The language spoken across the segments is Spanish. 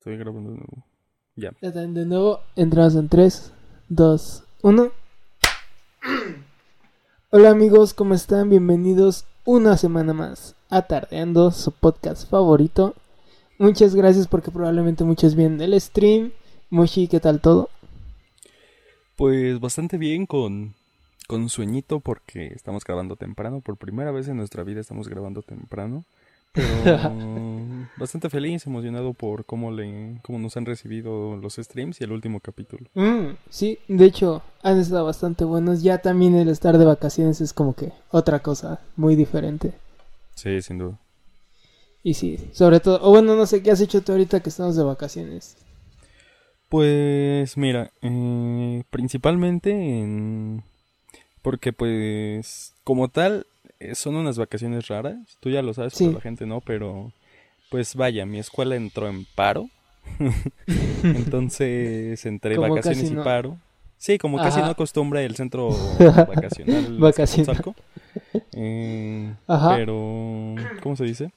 Estoy grabando de nuevo. Ya. Está, De nuevo, entramos en 3, 2, 1. Hola amigos, ¿cómo están? Bienvenidos una semana más a Tardeando, su podcast favorito. Muchas gracias porque probablemente muchos vienen el stream. Moshi, ¿qué tal todo? Pues bastante bien con, con sueñito porque estamos grabando temprano. Por primera vez en nuestra vida estamos grabando temprano. Pero bastante feliz, emocionado por cómo, le, cómo nos han recibido los streams y el último capítulo. Mm, sí, de hecho, han estado bastante buenos. Ya también el estar de vacaciones es como que otra cosa muy diferente. Sí, sin duda. Y sí, sobre todo, o bueno, no sé qué has hecho tú ahorita que estamos de vacaciones. Pues mira, eh, principalmente en... Porque pues como tal son unas vacaciones raras, tú ya lo sabes, Sí. pero la gente no, pero pues vaya, mi escuela entró en paro. Entonces entre Como vacaciones y paro. Sí, como casi no acostumbra el centro vacacional. Vacacional. Eh, Ajá. pero, ¿cómo se dice?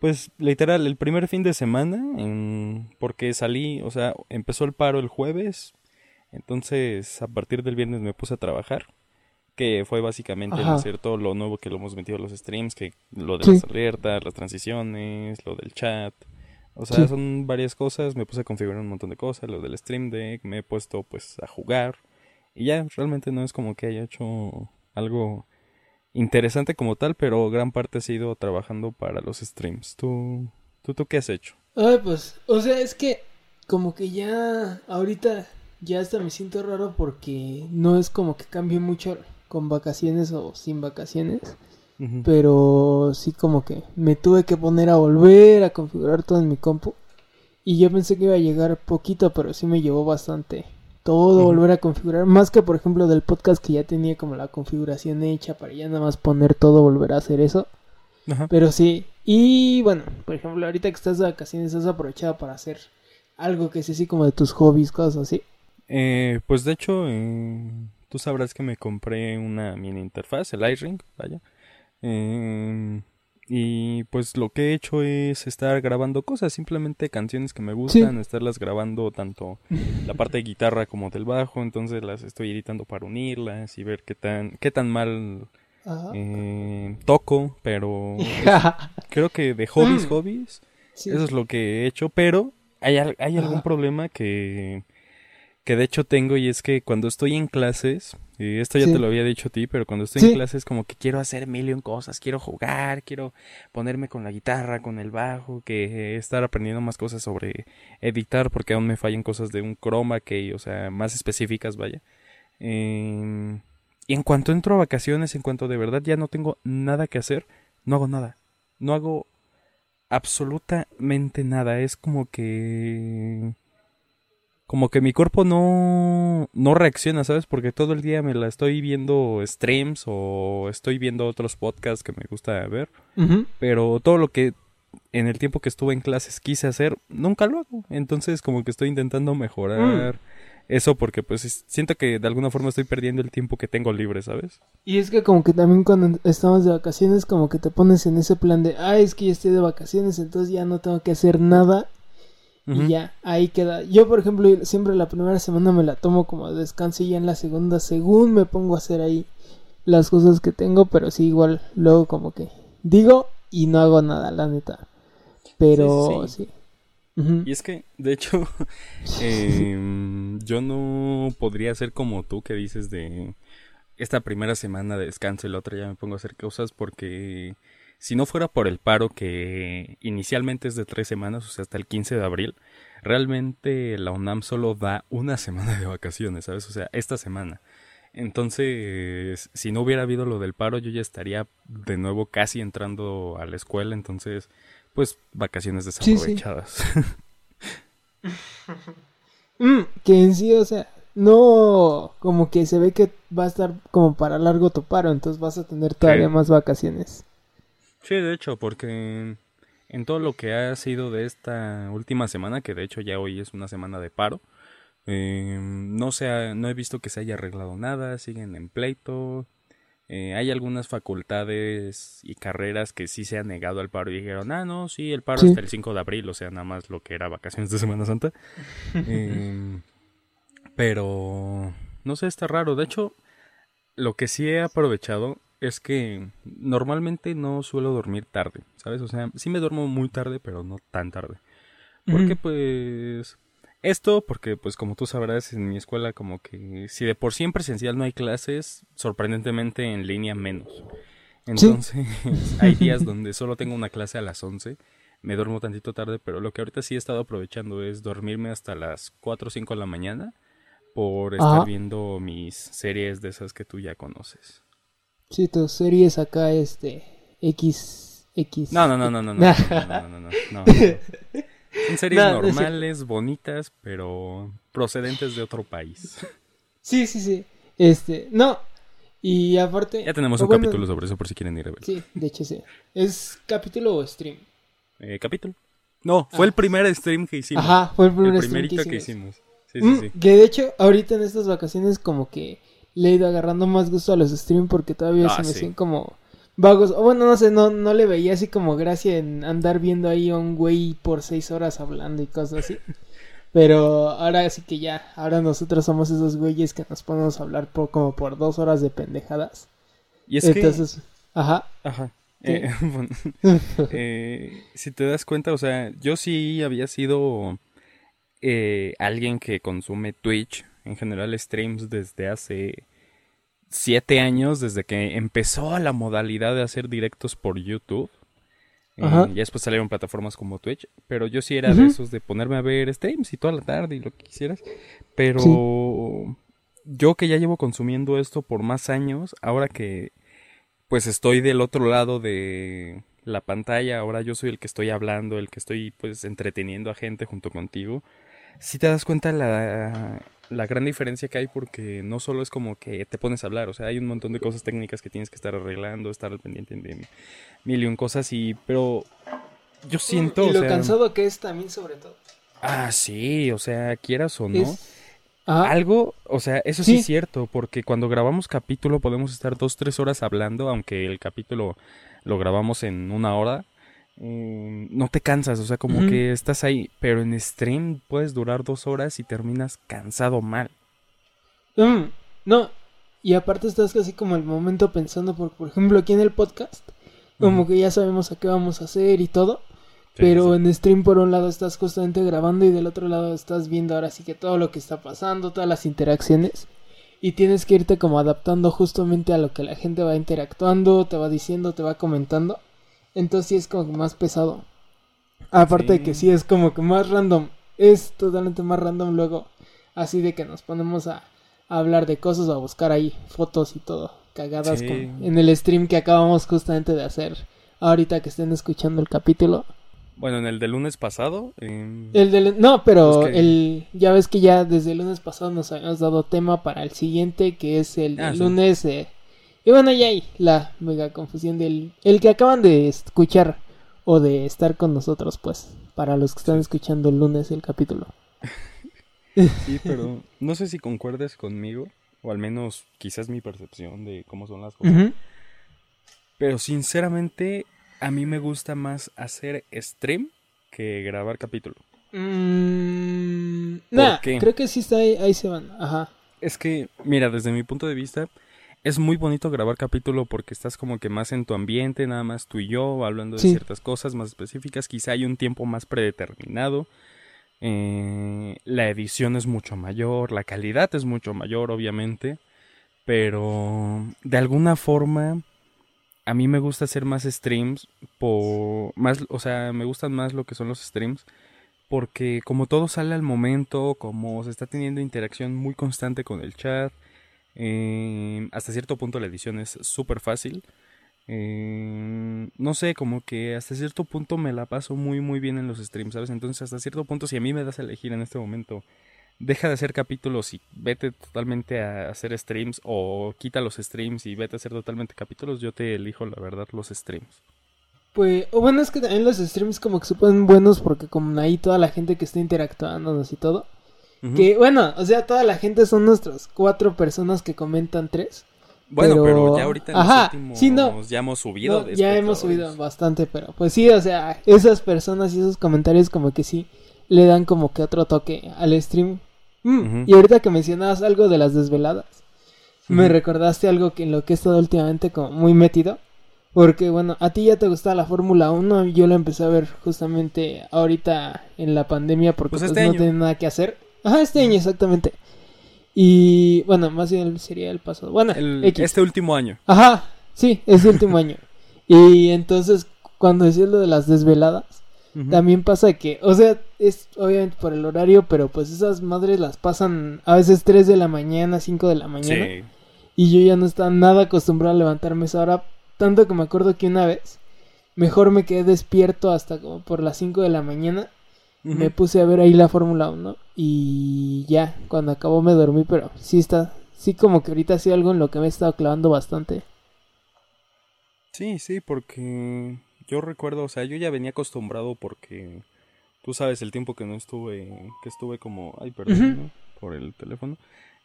Pues literal, el primer fin de semana, en- porque salí, o sea, empezó el paro el jueves, entonces a partir del viernes me puse a trabajar, que fue básicamente el Ajá. hacer todo lo nuevo que lo hemos metido a los streams, que lo de Sí. las alertas, las transiciones, lo del chat, o sea, Sí. son varias cosas, me puse a configurar un montón de cosas, lo del stream deck, me he puesto pues a jugar, y ya, realmente no es como que haya hecho algo interesante como tal, pero gran parte ha sido trabajando para los streams. ¿Tú, tú, tú qué has hecho? Ay, pues, o sea, es que como que ya ahorita ya hasta me siento raro porque no es como que cambie mucho con vacaciones o sin vacaciones, pero sí como que me tuve que poner a volver a configurar todo en mi compu y yo pensé que iba a llegar poquito, pero sí me llevó bastante todo volver a configurar, más que por ejemplo del podcast que ya tenía como la configuración hecha para ya nada más poner todo, volver a hacer eso. Pero sí, y bueno, por ejemplo, ahorita que estás de vacaciones, has aprovechado para hacer algo que es así como de tus hobbies, cosas así. Eh, pues de hecho, eh, tú sabrás que me compré una mini interfaz, el iRing, vaya. Eh, y pues lo que he hecho es estar grabando cosas, simplemente canciones que me gustan, estarlas grabando tanto la parte de guitarra como del bajo, entonces las estoy editando para unirlas y ver qué tan, qué tan mal eh, toco, pero creo que de hobbies, hobbies, Sí. eso es lo que he hecho, pero hay, hay algún Ajá. problema que, que de hecho tengo y es que cuando estoy en clases, y esto ya Sí. te lo había dicho a ti, pero cuando estoy Sí. en clases como que quiero hacer mil y un cosas, quiero jugar, quiero ponerme con la guitarra, con el bajo, que estar aprendiendo más cosas sobre editar porque aún me fallan cosas de un chroma key, o sea, más específicas, vaya. Em, y en cuanto entro a vacaciones, en cuanto de verdad ya no tengo nada que hacer, no hago nada. No hago absolutamente nada. Es como que... Como que mi cuerpo no, no reacciona, ¿sabes? Porque todo el día me la estoy viendo streams o estoy viendo otros podcasts que me gusta ver. Pero todo lo que en el tiempo que estuve en clases quise hacer, nunca lo hago. Entonces como que estoy intentando mejorar eso porque pues es- siento que de alguna forma estoy perdiendo el tiempo que tengo libre, ¿sabes? Y es que como que también cuando estamos de vacaciones, como que te pones en ese plan de, ah, es que ya estoy de vacaciones, entonces ya no tengo que hacer nada. Y ya, ahí queda. Yo, por ejemplo, siempre la primera semana me la tomo como descanso y ya en la segunda, según me pongo a hacer ahí las cosas que tengo, pero sí, igual, luego como que digo y no hago nada, la neta. Pero Sí. Y es que, de hecho, em, yo no podría ser como tú que dices de esta primera semana de descanso y la otra ya me pongo a hacer cosas porque si no fuera por el paro que inicialmente es de tres semanas, o sea, hasta el 15 de abril, realmente la UNAM solo da una semana de vacaciones, ¿sabes? O sea, esta semana. Entonces, si no hubiera habido lo del paro, yo ya estaría de nuevo casi entrando a la escuela, entonces, pues, vacaciones Sí, sí. desaprovechadas. Mm, que en sí, o sea, no, como que se ve que va a estar como para largo tu paro, entonces vas a tener todavía más vacaciones. Sí, de hecho, porque en todo lo que ha sido de esta última semana, que de hecho ya hoy es una semana de paro, eh, no se ha- no he visto que se haya arreglado nada, siguen en pleito, Eh, hay algunas facultades y carreras que sí se han negado al paro y dijeron, ah, no, sí, el paro Sí. hasta el 5 de abril, o sea, nada más lo que era vacaciones de Semana Santa. Em, pero, no sé, está raro. De hecho, lo que sí he aprovechado es que normalmente no suelo dormir tarde, ¿sabes? O sea, sí me duermo muy tarde, pero no tan tarde. Porque pues esto porque pues como tú sabrás en mi escuela como que si de por sí en presencial no hay clases, sorprendentemente en línea menos. Entonces, hay días donde solo tengo una clase a las 11, me duermo tantito tarde, pero lo que ahorita sí he estado aprovechando es dormirme hasta las 4 o 5 de la mañana por estar Ajá. viendo mis series de esas que tú ya conoces. Sí, tus series acá, este, X, X. No, no, no, no, no, no, no, no, no. Son series es normales, bonitas, pero procedentes de otro país. Sí, sí, sí. Este, no. Y aparte. Ya tenemos un bueno, capítulo sobre eso por si quieren ir a ver. Sí, de hecho sí. ¿Es capítulo o stream? Eh, ¿Capítulo? No, fue Ah. el primer stream que hicimos. Ajá, fue el primer el stream que que hicimos. hicimos. Sí, sí, Mm, sí. Que de hecho, ahorita en estas vacaciones, como que le he ido agarrando más gusto a los streams porque todavía Ah, se me sí. hacían como vagos. O bueno, no sé, no, no le veía así como gracia en andar viendo ahí a un güey por seis horas hablando y cosas así. Pero ahora sí que ya, ahora nosotros somos esos güeyes que nos ponemos a hablar por como por dos horas de pendejadas. Y es Entonces, ajá. que... Ajá. ¿Qué? Eh, bueno, eh, si te das cuenta, o sea, yo sí había sido eh, alguien que consume Twitch, en general streams desde hace siete años, desde que empezó la modalidad de hacer directos por YouTube. Eh, ya después salieron plataformas como Twitch, pero yo sí era de esos de ponerme a ver streams y toda la tarde y lo que quisieras. Pero yo que ya llevo consumiendo esto por más años, ahora que pues estoy del otro lado de la pantalla, ahora yo soy el que estoy hablando, el que estoy pues entreteniendo a gente junto contigo. Si te das cuenta la, la gran diferencia que hay porque no solo es como que te pones a hablar, o sea, hay un montón de cosas técnicas que tienes que estar arreglando, estar al pendiente de mil y un cosas y pero yo siento, y lo sea, cansado que es también sobre todo. ah, sí, o sea, quieras o no, Es- Ajá. algo, o sea, eso sí. Sí. es cierto, porque cuando grabamos capítulo podemos estar dos, tres horas hablando, aunque el capítulo lo grabamos en una hora. Mm, no te cansas, o sea, como que estás ahí, pero en stream puedes durar dos horas y terminas cansado mal. Mm, no, y aparte estás casi como el momento pensando, por, por ejemplo, aquí en el podcast, como que ya sabemos a qué vamos a hacer y todo, Sí, pero sí. en stream por un lado estás constantemente grabando y del otro lado estás viendo ahora sí que todo lo que está pasando, todas las interacciones, y tienes que irte como adaptando justamente a lo que la gente va interactuando, te va diciendo, te va comentando, entonces sí es como que más pesado. Aparte de que Sí. es como que más random, es totalmente más random luego, así de que nos ponemos a, a hablar de cosas o a buscar ahí fotos y todo, cagadas Sí. como en el stream que acabamos justamente de hacer ahorita que estén escuchando el capítulo. Bueno, en el de lunes pasado, em, El del, no, pero que- el ya ves que ya desde el lunes pasado nos habíamos dado tema para el siguiente que es el del Ah, sí. lunes eh, y bueno ya hay la mega confusión del el que acaban de escuchar o de estar con nosotros pues para los que están escuchando el lunes el capítulo. sí, pero no sé si concuerdes conmigo, o al menos quizás mi percepción de cómo son las cosas. Pero sinceramente, a mí me gusta más hacer stream que grabar capítulo. Mm, nah, creo que sí está ahí, ahí se van. Ajá. Es que, mira, desde mi punto de vista, es muy bonito grabar capítulo porque estás como que más en tu ambiente, nada más tú y yo, hablando de Sí. ciertas cosas más específicas. Quizá hay un tiempo más predeterminado. eh, la edición es mucho mayor, la calidad es mucho mayor, obviamente. Pero de alguna forma, a mí me gusta hacer más streams por más, o sea, me gustan más lo que son los streams porque como todo sale al momento, como se está teniendo interacción muy constante con el chat, eh, hasta cierto punto la edición es súper fácil. eh, no sé, como que hasta cierto punto me la paso muy muy bien en los streams, ¿sabes? Entonces hasta cierto punto si a mí me das a elegir en este momento, deja de hacer capítulos y vete totalmente a hacer streams o quita los streams y vete a hacer totalmente capítulos, yo te elijo la verdad los streams. Pues, o bueno, es que también los streams como que se ponen buenos porque como ahí toda la gente que está interactuando y todo. Que bueno, o sea, toda la gente son nuestras cuatro personas que comentan tres. Bueno, pero, Pero- ya ahorita en Ajá, los últimos sí, no. ya hemos subido. No, ya hemos subido bastante, pero pues sí, o sea, esas personas y esos comentarios como que sí le dan como que otro toque al stream. Mm. Y ahorita que mencionabas algo de las desveladas, me recordaste algo que en lo que he estado últimamente como muy metido. Porque bueno, a ti ya te gustaba la Fórmula 1, yo lo empecé a ver justamente ahorita en la pandemia porque Pues pues, este no año. tenía nada que hacer. Ajá, este año exactamente. Y bueno, más bien sería el pasado. Bueno, El- este último año. Ajá, sí, es el último año. Y entonces, cuando decías lo de las desveladas, también pasa que, o sea, es obviamente por el horario, pero pues esas madres las pasan a veces 3 de la mañana, 5 de la mañana. Sí. Y yo ya no estaba nada acostumbrado a levantarme esa hora. Tanto que me acuerdo que una vez, mejor me quedé despierto hasta como por las 5 de la mañana. Me puse a ver ahí la Fórmula 1 y ya, cuando acabó me dormí, pero sí está, sí como que ahorita sí algo en lo que me he estado clavando bastante. Sí, sí, porque yo recuerdo, o sea, yo ya venía acostumbrado porque tú sabes el tiempo que no estuve, que estuve como, ay, perdón. ¿no? por el teléfono.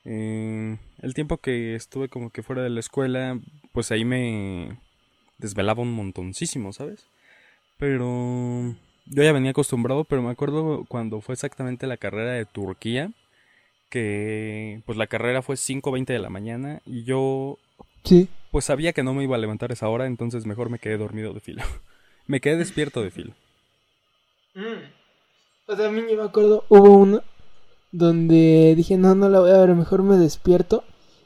Eh, el tiempo que estuve como que fuera de la escuela, pues ahí me desvelaba un montoncísimo, ¿sabes? Pero yo ya venía acostumbrado, pero me acuerdo cuando fue exactamente la carrera de Turquía, que pues la carrera fue 5.20 de la mañana y yo Sí. pues sabía que no me iba a levantar a esa hora, entonces mejor me quedé dormido de filo. me quedé despierto de filo. O sea, a mí yo me acuerdo, hubo uno donde dije, no, no la voy a ver, mejor me despierto.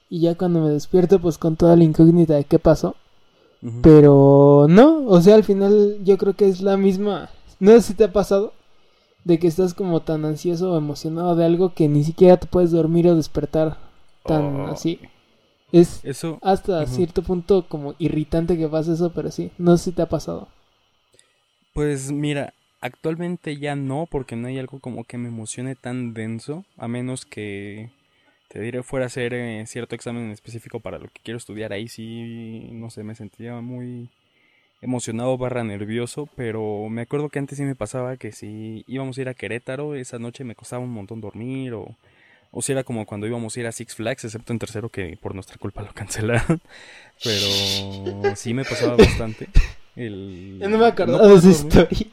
Y ya cuando me despierto, pues con toda la incógnita de qué pasó. Pero no, o sea, al final yo creo que es la misma. No sé si te ha pasado de que estás como tan ansioso o emocionado de algo que ni siquiera te puedes dormir o despertar tan Oh. así. Es Eso, hasta cierto punto como irritante que pase eso, pero sí, no sé si te ha pasado. pues mira, actualmente ya no, porque no hay algo como que me emocione tan denso, a menos que te diré fuera a hacer eh, cierto examen en específico para lo que quiero estudiar. Ahí sí, no sé, me sentía muy emocionado barra nervioso, pero me acuerdo que antes sí me pasaba que si íbamos a ir a Querétaro, esa noche me costaba un montón dormir o... O si era como cuando íbamos a ir a Six Flags, excepto en tercero que por nuestra culpa lo cancelaron. Pero sí me pasaba bastante. El... Ya no me acordaba de esa historia.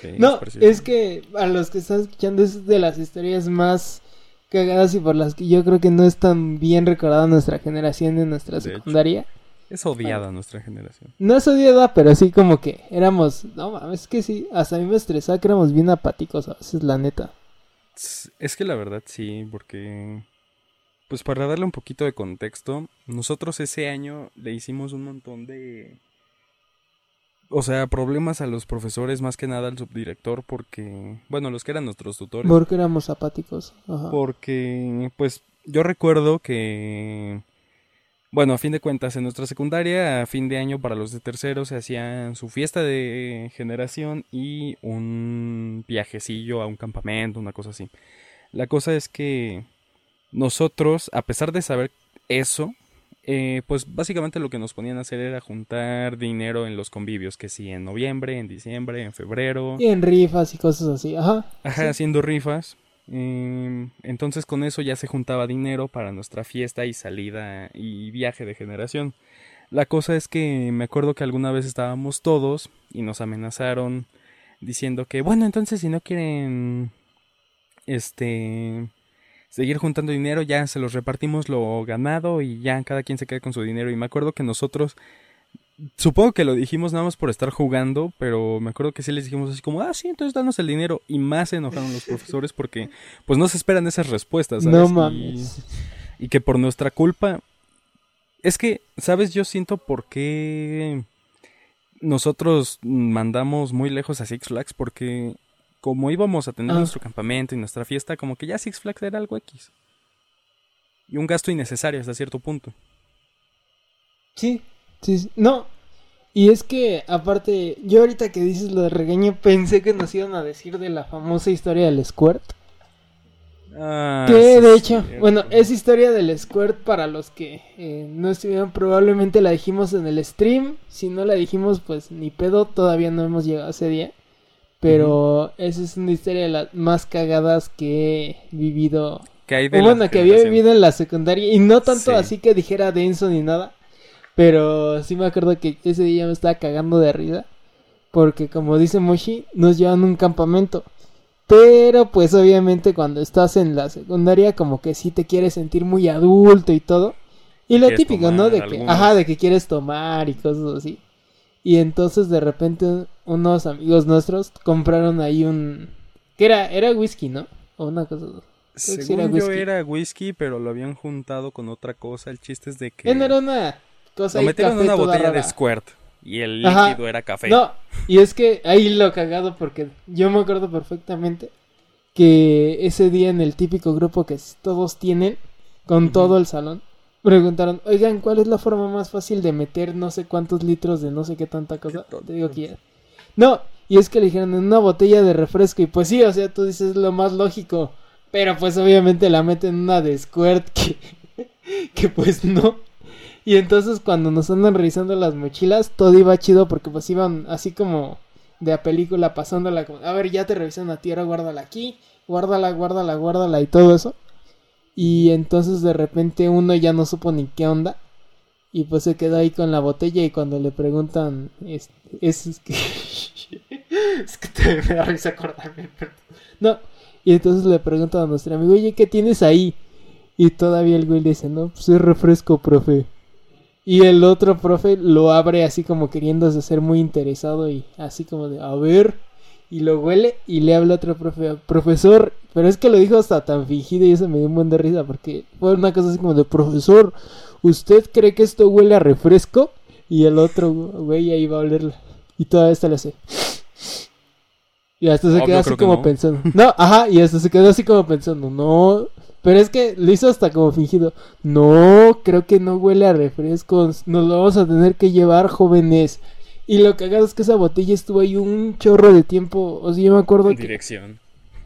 Sí, No, es que a los que están escuchando es de las historias más cagadas y por las que yo creo que no es tan bien recordada nuestra generación de nuestra De hecho. Es odiada nuestra generación. No es odiada, pero sí como que éramos, no mames, es que sí, hasta a mí me estresaba que éramos bien apáticos a veces, la neta. Es que la verdad sí, porque... Pues para darle un poquito de contexto, nosotros ese año le hicimos un montón de... O sea, problemas a los profesores, más que nada al subdirector, porque... Bueno, los que eran nuestros tutores. Porque éramos apáticos. Ajá. Porque, pues, yo recuerdo que, bueno, a fin de cuentas, en nuestra secundaria, a fin de año para los de tercero, se hacían su fiesta de generación y un viajecillo a un campamento, una cosa así. La cosa es que nosotros, a pesar de saber eso, eh, pues básicamente lo que nos ponían a hacer era juntar dinero en los convivios, que sí, en noviembre, en diciembre, en febrero. Y en rifas y cosas así, ajá. Ajá, Sí. haciendo rifas. Em, entonces con eso ya se juntaba dinero para nuestra fiesta y salida y viaje de generación. La cosa es que me acuerdo que alguna vez estábamos todos y nos amenazaron diciendo que, bueno, entonces si no quieren, este, seguir juntando dinero, ya se los repartimos lo ganado y ya cada quien se queda con su dinero. Y me acuerdo que nosotros, supongo que lo dijimos nada más por estar jugando, pero me acuerdo que sí les dijimos así como, ah, sí, entonces danos el dinero. Y más se enojaron los profesores porque, pues no se esperan esas respuestas, ¿sabes? No Y- mames. y que por nuestra culpa. Es que, ¿sabes? Yo siento por qué nosotros mandamos muy lejos a Six Flags porque como íbamos a tener Ah. nuestro campamento y nuestra fiesta, como que ya Six Flags era algo X. Y un gasto innecesario hasta cierto punto. Sí, sí, sí. No. Y es que, aparte, yo ahorita que dices lo de regaño, pensé que nos iban a decir de la famosa historia del Squirt. Ah, que sí de hecho, cierto. bueno, es historia del Squirt para los que eh, no estuvieron, probablemente la dijimos en el stream. Si no la dijimos, pues ni pedo, todavía no hemos llegado a ese día. Pero esa es una historia de las más cagadas que he vivido Que hay de bueno, que había vivido en la secundaria y no tanto Sí. así que dijera denso ni nada, pero sí me acuerdo que ese día me estaba cagando de risa porque como dice Moshi, nos llevan a un campamento. Pero pues obviamente cuando estás en la secundaria como que sí te quieres sentir muy adulto y todo. Y lo típico, ¿no? De que, ajá, de que quieres tomar y cosas así. Y entonces de repente unos amigos nuestros compraron ahí un... que era? Era whisky, ¿no? O una cosa... Según era yo whisky. era whisky, pero lo habían juntado con otra cosa. El chiste es de que no era una lo ahí metieron en una botella de squirt y el Ajá. líquido era café. No, y es que ahí lo cagado porque yo me acuerdo perfectamente que ese día en el típico grupo que todos tienen con todo el salón preguntaron, "Oigan, ¿cuál es la forma más fácil de meter no sé cuántos litros de no sé qué tanta cosa?" Te digo que ya. No, y es que le dijeron en una botella de refresco y pues sí, o sea, tú dices lo más lógico, pero pues obviamente la meten en una de squirt que que pues no. Y entonces cuando nos andan revisando las mochilas, todo iba chido porque pues iban así como de a película pasándola como, a ver, ya te revisan a ti, ahora guárdala aquí, guárdala, guárdala, guárdala y todo eso. Y entonces de repente uno ya no supo ni qué onda. Y pues se quedó ahí con la botella y cuando le preguntan, es, es, que... es que te me da risa acordarme, pero... No, y entonces le preguntan a nuestro amigo, oye, ¿qué tienes ahí? Y todavía el güey le dice, no, pues es refresco, profe. Y el otro profe lo abre así como queriéndose ser muy interesado y así como de, a ver. Y lo huele y le habla a otro profe, profesor. Pero es que lo dijo hasta tan fingido y eso me dio un buen de risa porque fue una cosa así como de, profesor, ¿usted cree que esto huele a refresco? Y el otro güey ahí va a olerla. Y todavía esta le hace. Y hasta se quedó así como no. pensando. No, ajá, y hasta se quedó así como pensando, no. Pero es que lo hizo hasta como fingido. No, creo que no huele a refrescos. Nos lo vamos a tener que llevar, jóvenes. Y lo cagado es que esa botella estuvo ahí un chorro de tiempo. O sea, yo me acuerdo en que. dirección.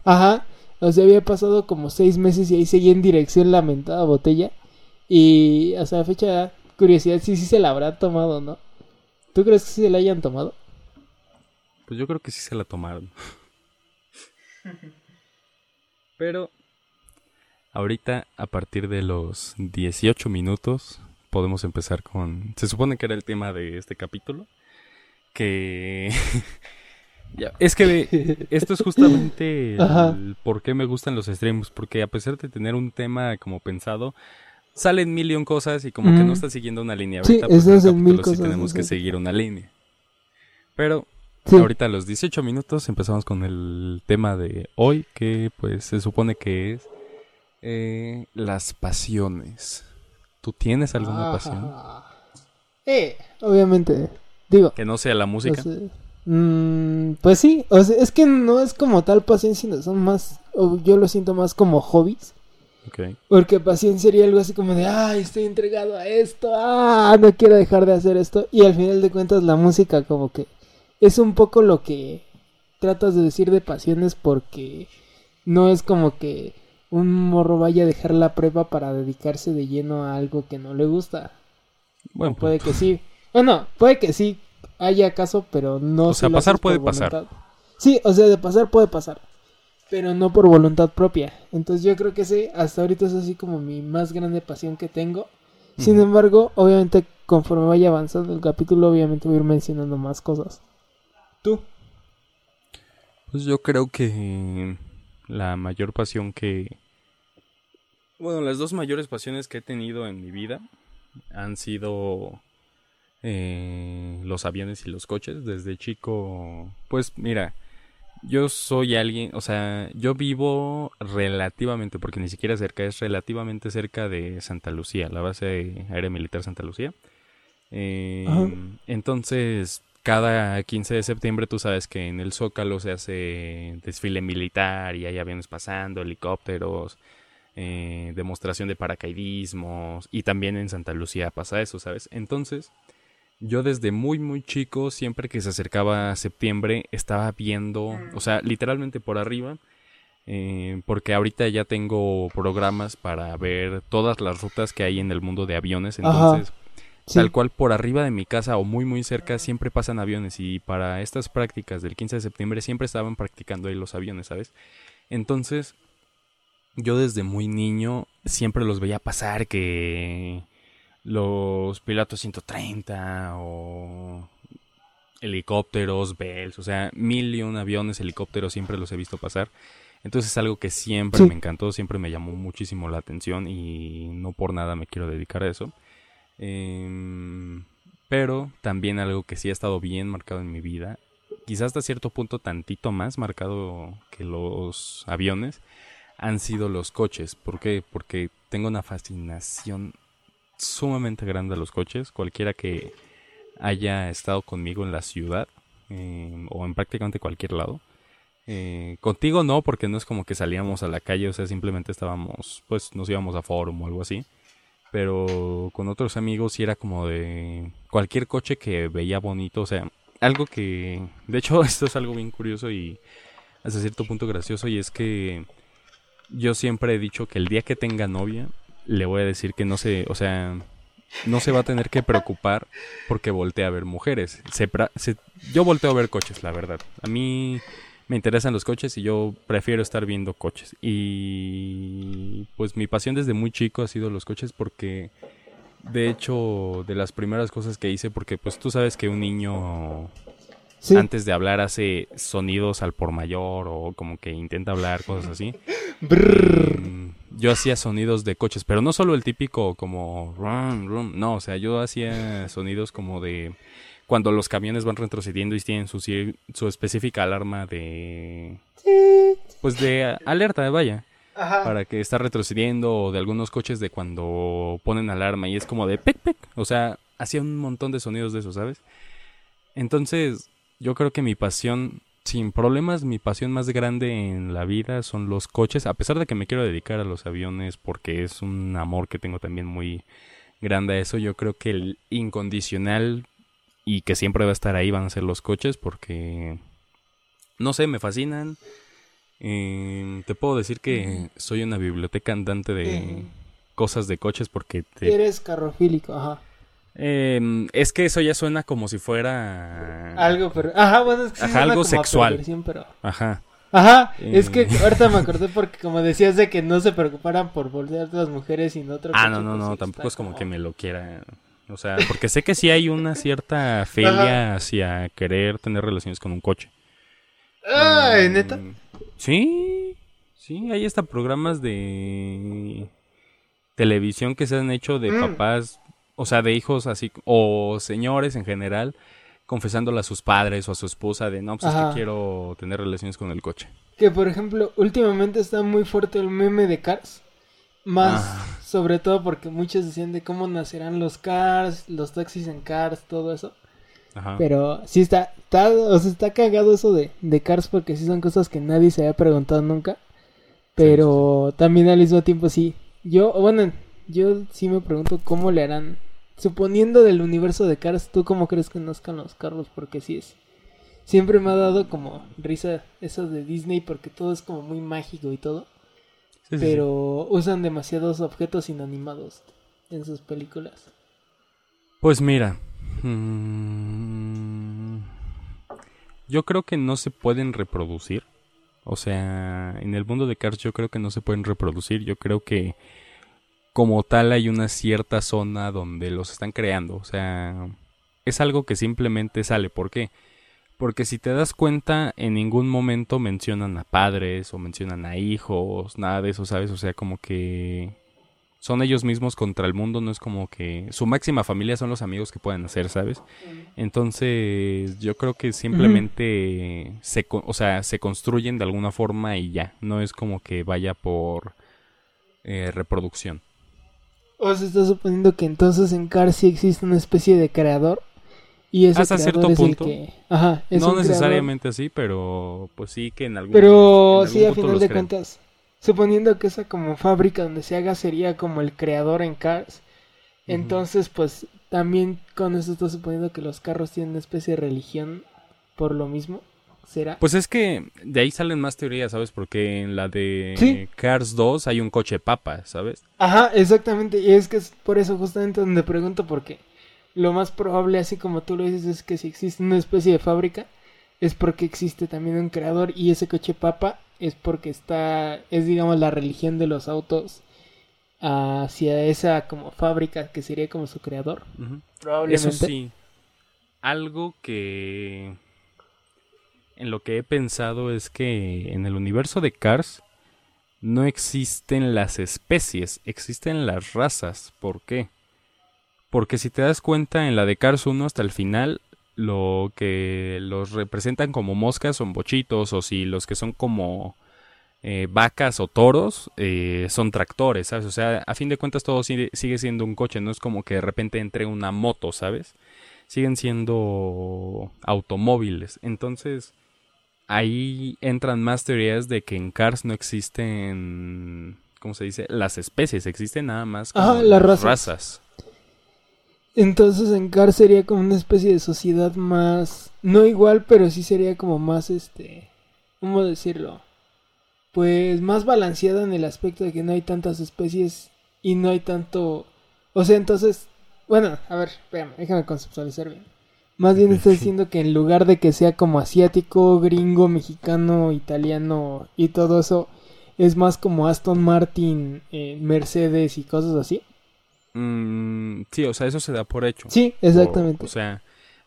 Ajá. O sea, había pasado como seis meses y ahí seguía en dirección la mentada botella. Y hasta la fecha, curiosidad, sí, sí se la habrá tomado, ¿no? ¿Tú crees que sí se la hayan tomado? Pues yo creo que sí se la tomaron. Pero ahorita, a partir de los 18 minutos, podemos empezar con... Se supone que era el tema de este capítulo. Que... Ya, Es que esto es justamente Ajá. el por qué me gustan los streams. Porque a pesar de tener un tema como pensado, salen mil y un cosas y como que no está siguiendo una línea. Sí, Ahorita, pues, en mil sí tenemos que seguir una línea. Pero Sí. Ahorita a los 18 minutos empezamos con el tema de hoy, que pues se supone que es eh, las pasiones. ¿Tú tienes alguna pasión? Eh, obviamente. Digo, Que no sea la música. o sea, mm, pues sí, o sea, es que no es como tal pasión, sino son más, yo lo siento más como hobbies. Ok. Porque pasión sería algo así como de, ay, estoy entregado a esto, ah, no quiero dejar de hacer esto. Y al final de cuentas la música como que es un poco lo que tratas de decir de pasiones porque no es como que un morro vaya a dejar la prepa para dedicarse de lleno a algo que no le gusta. Bueno, Puede que sí. Bueno, puede que sí haya caso, pero no O sea, pasar puede pasar. voluntad. Sí, o sea, de pasar puede pasar. Pero no por voluntad propia. Entonces yo creo que sí, hasta ahorita es así como mi más grande pasión que tengo. Sin embargo, obviamente conforme vaya avanzando el capítulo, obviamente voy a ir mencionando más cosas. ¿Tú? Pues yo creo que la mayor pasión que... Bueno, las dos mayores pasiones que he tenido en mi vida han sido eh, los aviones y los coches. Desde chico, pues mira, yo soy alguien, o sea, yo vivo relativamente, porque ni siquiera cerca, es relativamente cerca de Santa Lucía, la base aérea militar Santa Lucía. Eh, entonces, cada 15 de septiembre tú sabes que en el Zócalo se hace desfile militar y hay aviones pasando, helicópteros, eh, demostración de paracaidismo y también en Santa Lucía pasa eso, ¿sabes? Entonces, yo desde muy muy chico, siempre que se acercaba a septiembre, estaba viendo, o sea, literalmente por arriba, eh, porque ahorita ya tengo programas para ver todas las rutas que hay en el mundo de aviones, Ajá. Sí. Tal cual por arriba de mi casa o muy muy cerca siempre pasan aviones y para estas prácticas del 15 de septiembre siempre estaban practicando ahí los aviones, ¿sabes? Entonces, yo desde muy niño siempre los veía pasar que los pilotos 130 o helicópteros, Bells, o sea, mil y un aviones, helicópteros, siempre los he visto pasar. Entonces es algo que siempre me encantó, siempre me llamó muchísimo la atención y no por nada me quiero dedicar a eso. Em, pero también algo que sí ha estado bien marcado en mi vida, quizás hasta cierto punto tantito más marcado que los aviones, han sido los coches. ¿Por qué? Porque tengo una fascinación sumamente grande a los coches. Cualquiera que haya estado conmigo en la ciudad eh, o en prácticamente cualquier lado. Eh, contigo no, porque no es como que salíamos a la calle, o sea, simplemente estábamos, pues nos íbamos a forum o algo así. Pero con otros amigos sí era como de cualquier coche que veía bonito, o sea, algo que, de hecho, esto es algo bien curioso y hasta cierto punto gracioso, y es que yo siempre he dicho que el día que tenga novia, le voy a decir que no se, o sea, no se va a tener que preocupar porque voltea a ver mujeres. Se, yo volteo a ver coches, la verdad. A mí me interesan los coches y yo prefiero estar viendo coches. Y pues mi pasión desde muy chico ha sido los coches porque de hecho de las primeras cosas que hice porque pues tú sabes que un niño antes de hablar hace sonidos al por mayor o como que intenta hablar cosas así. Mm, yo hacía sonidos de coches, pero no solo el típico como no, o sea, yo hacía sonidos como de cuando los camiones van retrocediendo y tienen su, su específica alarma de pues de alerta, vaya. Para que está retrocediendo o de algunos coches de cuando ponen alarma y es como de pec pec, o sea, hacía un montón de sonidos de eso, ¿sabes? Entonces, yo creo que mi pasión, sin problemas, mi pasión más grande en la vida son los coches, a pesar de que me quiero dedicar a los aviones porque es un amor que tengo también muy grande a eso, yo creo que el incondicional y que siempre va a estar ahí van a ser los coches porque, no sé, me fascinan. Eh, te puedo decir que soy una biblioteca andante de cosas de coches porque te... Eres carrofílico, ajá. Eh, es que eso ya suena como si fuera. Algo, pero. Ajá, bueno, es que Ajá, algo sexual. Pero... Ajá. Ajá, es que eh. ahorita me acordé porque como decías de que no se preocuparan por voltear a las mujeres y no otro Ah, no, no, no, tampoco es como, que me lo quiera. O sea, porque sé que sí hay una cierta felia hacia querer tener relaciones con un coche. Ah, ¿neta? Mm, sí, sí, hay hasta programas de televisión que se han hecho de mm. papás o sea, de hijos así, o señores en general, confesándole a sus padres o a su esposa de, no, pues es que quiero tener relaciones con el coche. Que, por ejemplo, últimamente está muy fuerte el meme de Cars. Más, ah. sobre todo porque muchos decían de cómo nacerán los Cars, los taxis en Cars, todo eso. Ajá. Pero sí está, está, o sea, está cagado eso de, de Cars porque sí son cosas que nadie se había preguntado nunca. Pero también al mismo tiempo sí. Yo, bueno, yo sí me pregunto cómo le harán suponiendo del universo de Cars, ¿tú cómo crees que nazcan los carros? Porque sí es. Siempre me ha dado como risa eso de Disney porque todo es como muy mágico y todo. Pero usan demasiados objetos inanimados en sus películas. Pues mira. Mm, yo creo que no se pueden reproducir. O sea, en el mundo de Cars yo creo que no se pueden reproducir. Yo creo que como tal hay una cierta zona donde los están creando. O sea, es algo que simplemente sale. ¿Por qué? Porque si te das cuenta, en ningún momento mencionan a padres o mencionan a hijos, nada de eso, ¿sabes? O sea, como que son ellos mismos contra el mundo, no es como que su máxima familia son los amigos que pueden hacer, ¿sabes? Entonces, yo creo que simplemente se, o sea, se construyen de alguna forma y ya, no es como que vaya por eh, reproducción. O se está suponiendo que entonces en Cars sí existe una especie de creador. Y ese Hasta cierto punto. que... Ajá, no necesariamente así, pero pues sí que en algún Pero sí, a final de cuentas, suponiendo que esa como fábrica donde se haga sería como el creador en Cars, entonces pues también con eso está suponiendo que los carros tienen una especie de religión por lo mismo. ¿Será? Pues es que de ahí salen más teorías, ¿sabes? Porque en la de Cars 2 hay un coche papa, ¿sabes? Ajá, exactamente. Y es que es por eso justamente donde pregunto, porque lo más probable, así como tú lo dices, es que si existe una especie de fábrica, es porque existe también un creador y ese coche papa es porque está, es digamos la religión de los autos hacia esa como fábrica que sería como su creador. Probablemente. Eso sí, algo que en lo que he pensado es que en el universo de Cars no existen las especies, existen las razas. ¿Por qué? Porque si te das cuenta en la de Cars 1 hasta el final, lo que los representan como moscas son bochitos, o si los que son como eh, vacas o toros eh, son tractores, ¿sabes? O sea, a fin de cuentas todo sigue, siendo un coche, no es como que de repente entre una moto, ¿sabes? Siguen siendo automóviles. Entonces, ahí entran más teorías de que en Cars no existen, ¿cómo se dice? Las especies, existen nada más como las razas. Entonces en Cars sería como una especie de sociedad más, no igual, pero sí sería como más, este, ¿cómo decirlo? Pues más balanceada en el aspecto de que no hay tantas especies y no hay tanto, o sea, entonces, bueno, a ver, espérame, déjame conceptualizar bien. Más bien está diciendo que en lugar de que sea como asiático, gringo, mexicano, italiano y todo eso, es más como Aston Martin, eh, Mercedes y cosas así. Mm, sí, o sea, eso se da por hecho. Sí, exactamente. O, sea,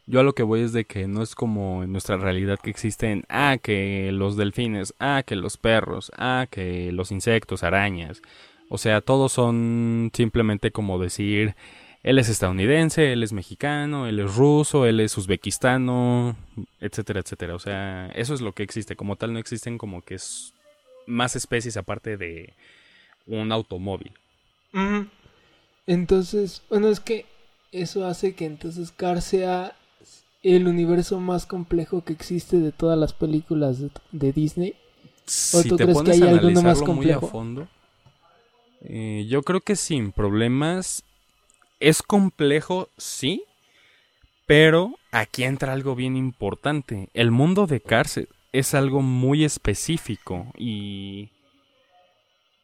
yo a lo que voy es de que no es como en nuestra realidad que existen, ah, que los delfines, ah, que los perros, ah, que los insectos, arañas. O sea, todos son simplemente como decir, él es estadounidense, él es mexicano, él es ruso, él es uzbekistano, etcétera, etcétera. O sea, eso es lo que existe. Como tal, no existen como que es más especies aparte de un automóvil. Entonces, bueno, es que eso hace que entonces Car sea el universo más complejo que existe de todas las películas de, Disney. ¿O tú crees que hay alguno más complejo? Muy a fondo, eh, yo creo que sin problemas es complejo, sí, pero aquí entra algo bien importante. El mundo de cárcel es algo muy específico y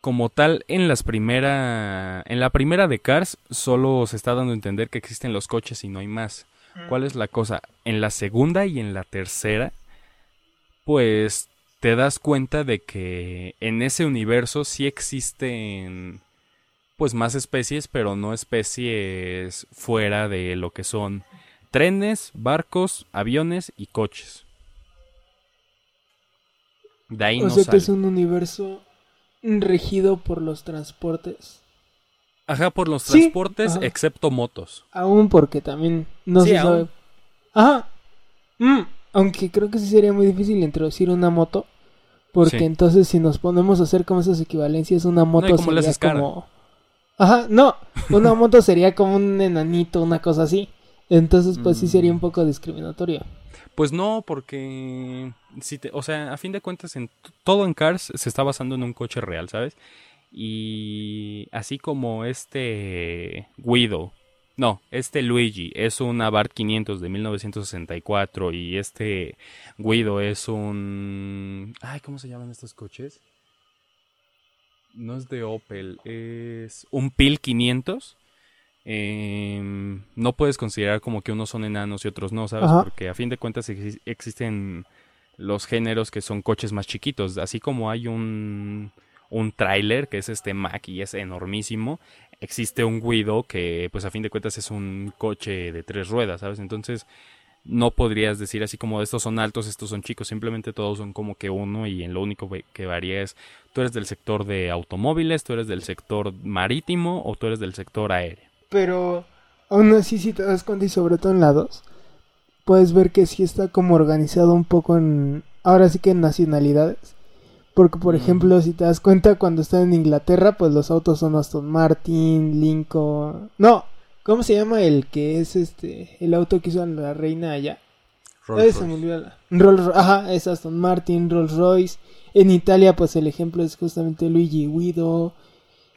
como tal en las primera en la primera de Cars solo se está dando a entender que existen los coches y no hay más. ¿Cuál es la cosa? En la segunda y en la tercera pues te das cuenta de que en ese universo sí existen pues más especies, pero no especies fuera de lo que son trenes, barcos, aviones y coches. De ahí o sea que es un universo regido por los transportes. Ajá, por los transportes, excepto motos. Aún porque también no se sabe. Ajá. Mm, aunque creo que sí sería muy difícil introducir una moto. Porque entonces si nos ponemos a hacer como esas equivalencias, una moto sería como Ajá, no, una moto sería como un enanito, una cosa así. Entonces, pues sí sería un mm. poco discriminatorio. Pues no, porque si te, o sea, a fin de cuentas en todo en Cars se está basando en un coche real, ¿sabes? Y así como este Guido, no, este Luigi es un Abarth 500 de 1964 y este Guido es un ay, ¿cómo se llaman estos coches? no es de Opel, es un PIL 500. Em, no puedes considerar como que unos son enanos y otros no, ¿sabes? Porque a fin de cuentas existen los géneros que son coches más chiquitos. Así como hay un, un tráiler que es este Mac y es enormísimo, existe un Guido que pues a fin de cuentas es un coche de tres ruedas, ¿sabes? Entonces no podrías decir así como estos son altos, estos son chicos, simplemente todos son como que uno y en lo único que varía es tú eres del sector de automóviles, tú eres del sector marítimo o tú eres del sector aéreo. Pero aún así si te das cuenta y sobre todo en la 2, puedes ver que sí está como organizado un poco en, ahora sí que en nacionalidades. Porque por ejemplo si te das cuenta cuando están en Inglaterra pues los autos son Aston Martin, Lincoln, no, ¿Cómo se llama el que es este el auto que hizo la reina allá? Rolls Royce. ajá, es Aston Martin, Rolls Royce. En Italia, pues el ejemplo es justamente Luigi Guido.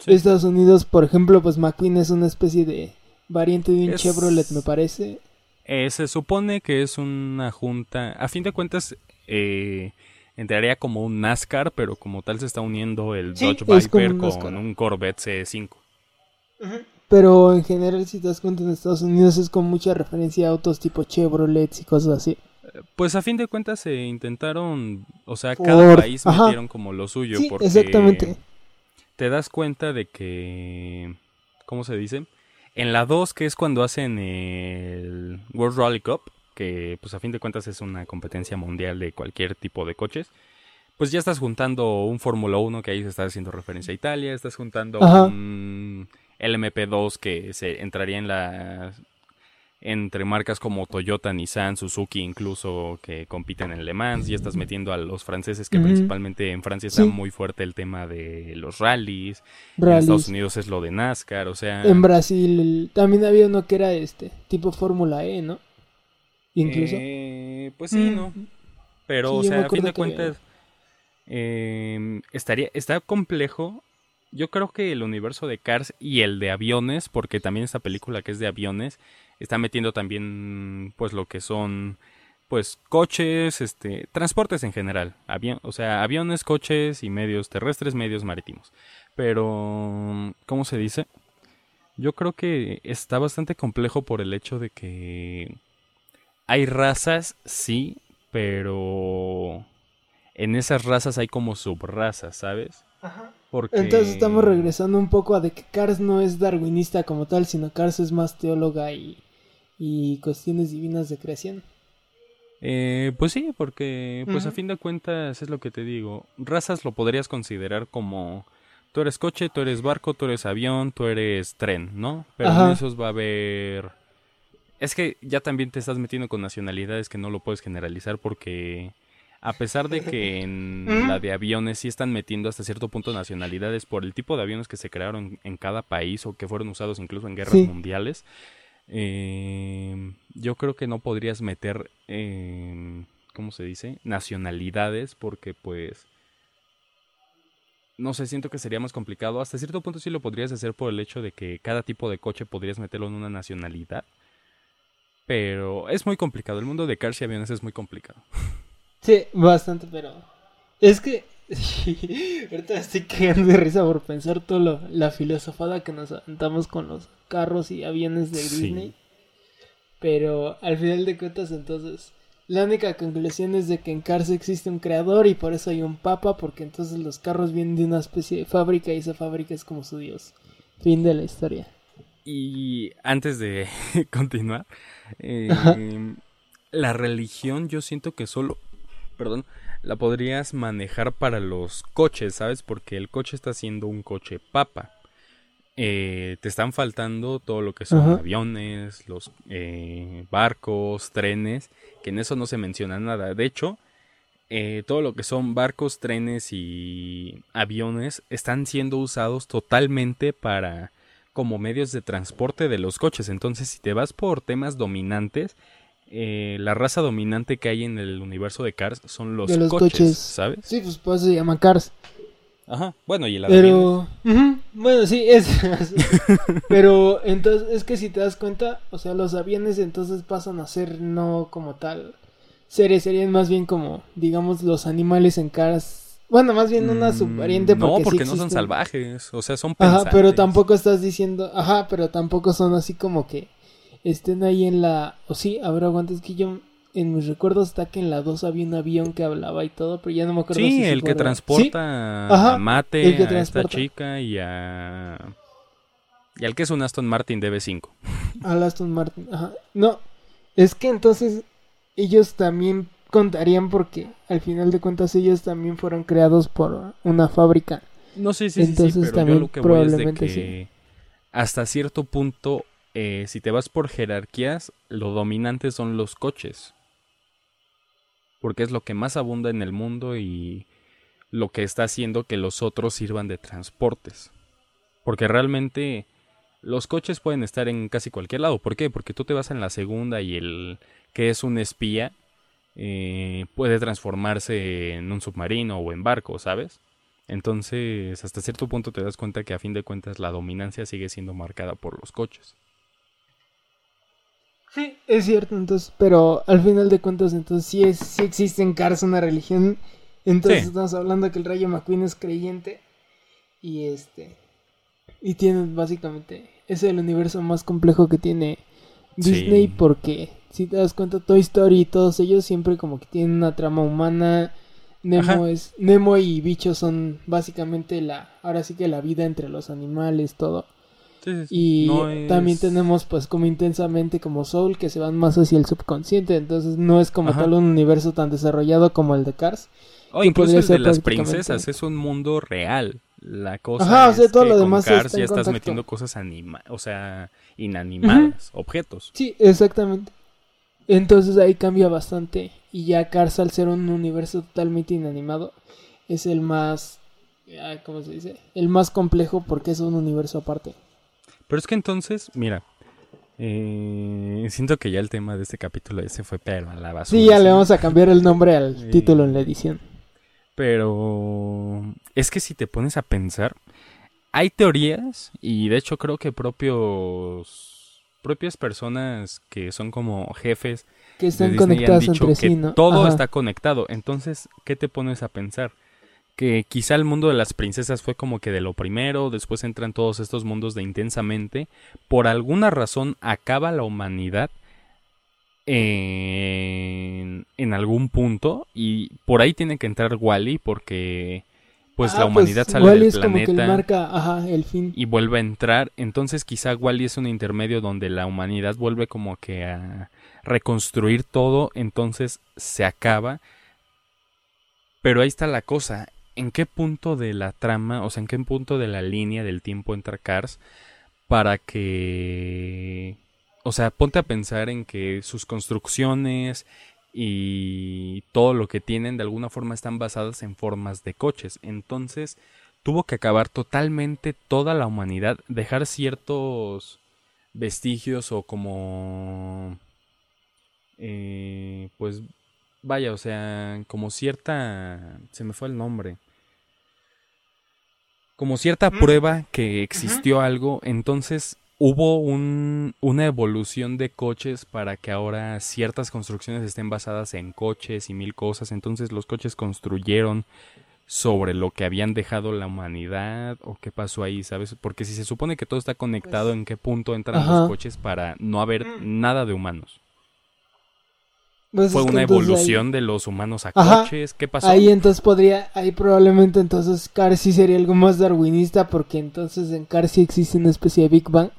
Estados Unidos, por ejemplo, pues McQueen es una especie de variante de un Chevrolet, me parece. Eh, se supone que es una junta. A fin de cuentas, eh, entraría como un NASCAR, pero como tal se está uniendo el Dodge Viper con un Corvette C5. Ajá. Pero en general, si te das cuenta, en Estados Unidos es con mucha referencia a autos tipo Chevrolet y cosas así. Pues a fin de cuentas se intentaron, o sea, cada país metieron como lo suyo. Sí, exactamente. Te das cuenta de que, ¿cómo se dice? En la 2, que es cuando hacen el World Rally Cup, que pues a fin de cuentas es una competencia mundial de cualquier tipo de coches, pues ya estás juntando un Fórmula 1 que ahí se está haciendo referencia a Italia, estás juntando un LMP2 que se entraría en la entre marcas como Toyota, Nissan, Suzuki, incluso que compiten en Le Mans, y estás metiendo a los franceses, que principalmente en Francia está muy fuerte el tema de los rallies, en Estados Unidos es lo de NASCAR, o sea... En Brasil también había uno que era este, tipo Fórmula E, ¿no? Incluso. Eh, pues sí, ¿no? Mm. Pero, o sea, a fin de cuentas, em, estaría, está complejo yo creo que el universo de Cars y el de aviones, porque también esta película que es de aviones, está metiendo también pues lo que son pues coches, este, transportes en general, avión, o sea, aviones, coches y medios terrestres, medios marítimos. Pero, ¿cómo se dice? Yo creo que está bastante complejo por el hecho de que hay razas, sí, pero en esas razas hay como subrazas, ¿sabes? Ajá. Entonces estamos regresando un poco a de que Cars no es darwinista como tal, sino Cars es más teóloga y, y cuestiones divinas de creación. Eh, pues sí, porque pues a fin de cuentas es lo que te digo. Razas lo podrías considerar como tú eres coche, tú eres barco, tú eres avión, tú eres tren, ¿no? Pero en esos va a haber... Es que ya también te estás metiendo con nacionalidades que no lo puedes generalizar porque a pesar de que en la de aviones sí están metiendo hasta cierto punto nacionalidades por el tipo de aviones que se crearon en cada país o que fueron usados incluso en guerras mundiales, eh, yo creo que no podrías meter, eh, ¿cómo se dice? Nacionalidades porque pues... No sé, siento que sería más complicado. Hasta cierto punto sí lo podrías hacer por el hecho de que cada tipo de coche podrías meterlo en una nacionalidad. Pero es muy complicado. El mundo de cars y aviones es muy complicado. Sí, bastante, pero es que ahorita estoy cagando de risa por pensar toda la filosofada que nos aventamos con los carros y aviones de Disney. Pero al final de cuentas, entonces, la única conclusión es de que en Cars existe un creador y por eso hay un papa, porque entonces los carros vienen de una especie de fábrica y esa fábrica es como su dios. Fin de la historia. Y antes de continuar, eh, la religión yo siento que solo perdón, la podrías manejar para los coches, ¿sabes? Porque el coche está siendo un coche papa. Eh, te están faltando todo lo que son aviones, los eh, barcos, trenes, que en eso no se menciona nada. De hecho, eh, todo lo que son barcos, trenes y aviones están siendo usados totalmente para como medios de transporte de los coches. Entonces, si te vas por temas dominantes, eh, la raza dominante que hay en el universo de Cars son los, coches, ¿sabes? Sí, pues por eso se llama Cars. Ajá, bueno, y el Pero, bueno, sí, es. Pero entonces, es que si te das cuenta, o sea, los aviones entonces pasan a ser no como tal seres, serían más bien como, digamos, los animales en Cars. Bueno, más bien una mm, subvariante porque No, porque no son salvajes, o sea, son pensantes. Ajá, pero tampoco estás diciendo, ajá, pero tampoco son así como que estén ahí en la... O sí, a ver, aguantes que yo... En mis recuerdos está que en la 2 había un avión que hablaba y todo, pero ya no me acuerdo sí, el que transporta a Mate, a esta chica y a... Y al que es un Aston Martin DB5. Al Aston Martin, ajá. No, es que entonces ellos también contarían porque al final de cuentas ellos también fueron creados por una fábrica. No sé si sí, sí, pero también yo lo que probablemente voy es de que hasta cierto punto eh, si te vas por jerarquías, lo dominante son los coches. Porque es lo que más abunda en el mundo y lo que está haciendo que los otros sirvan de transportes. Porque realmente los coches pueden estar en casi cualquier lado. ¿Por qué? Porque tú te vas en la segunda y el que es un espía eh, puede transformarse en un submarino o en barco, ¿sabes? Entonces, hasta cierto punto te das cuenta que a fin de cuentas la dominancia sigue siendo marcada por los coches. Sí, es cierto, entonces, pero al final de cuentas, entonces sí, es, sí existe en Cars una religión. Entonces estamos hablando que el Rayo McQueen es creyente. Y este. Y tiene básicamente. Es el universo más complejo que tiene Disney porque si te das cuenta, Toy Story y todos ellos siempre como que tienen una trama humana. Nemo es Nemo y bichos son básicamente la ahora sí que la vida entre los animales, todo. Y también tenemos pues como intensamente como Soul que se van más hacia el subconsciente, entonces no es como tal un universo tan desarrollado como el de Cars. O incluso el de las princesas, es un mundo real. La cosa Ajá, es todo lo demás Cars ya estás metiendo cosas anima o sea, inanimadas, objetos. Sí, exactamente. Entonces ahí cambia bastante. Y ya Cars al ser un universo totalmente inanimado, es el más, ¿cómo se dice? El más complejo porque es un universo aparte. Pero es que entonces, mira, eh, siento que ya el tema de este capítulo ese fue pero a la basura. Sí, ya le vamos a cambiar el nombre al título en la edición. Pero es que si te pones a pensar, hay teorías y de hecho creo que propios propias personas que son como jefes que están conectadas entre sí, ¿no? Todo está conectado. Entonces, ¿qué te pones a pensar? Que quizá el mundo de las princesas fue como que de lo primero, después entran todos estos mundos de intensamente, por alguna razón acaba la humanidad en, en algún punto y por ahí tiene que entrar Wally porque pues la ah, humanidad pues, sale del planeta marca, el fin. y vuelve a entrar, entonces quizá Wally es un intermedio donde la humanidad vuelve como que a reconstruir todo, entonces se acaba. Pero ahí está la cosa, en qué punto de la trama, o sea, en qué punto de la línea del tiempo entra Cars para que... O sea, ponte a pensar en que sus construcciones y todo lo que tienen de alguna forma están basadas en formas de coches. Entonces, tuvo que acabar totalmente toda la humanidad, dejar ciertos vestigios o como... Eh, pues vaya, o sea, como cierta... se me fue el nombre como cierta prueba que existió algo, entonces hubo un, una evolución de coches para que ahora ciertas construcciones estén basadas en coches y mil cosas, entonces los coches construyeron sobre lo que habían dejado la humanidad o qué pasó ahí, ¿sabes? Porque si se supone que todo está conectado, pues ¿en qué punto entran los coches para no haber mm. nada de humanos? Pues Fue una evolución de los humanos a coches. ¿Qué pasó? Ahí entonces podría, ahí probablemente entonces Car sí sería algo más darwinista porque entonces en Car sí existe una especie de Big Bang.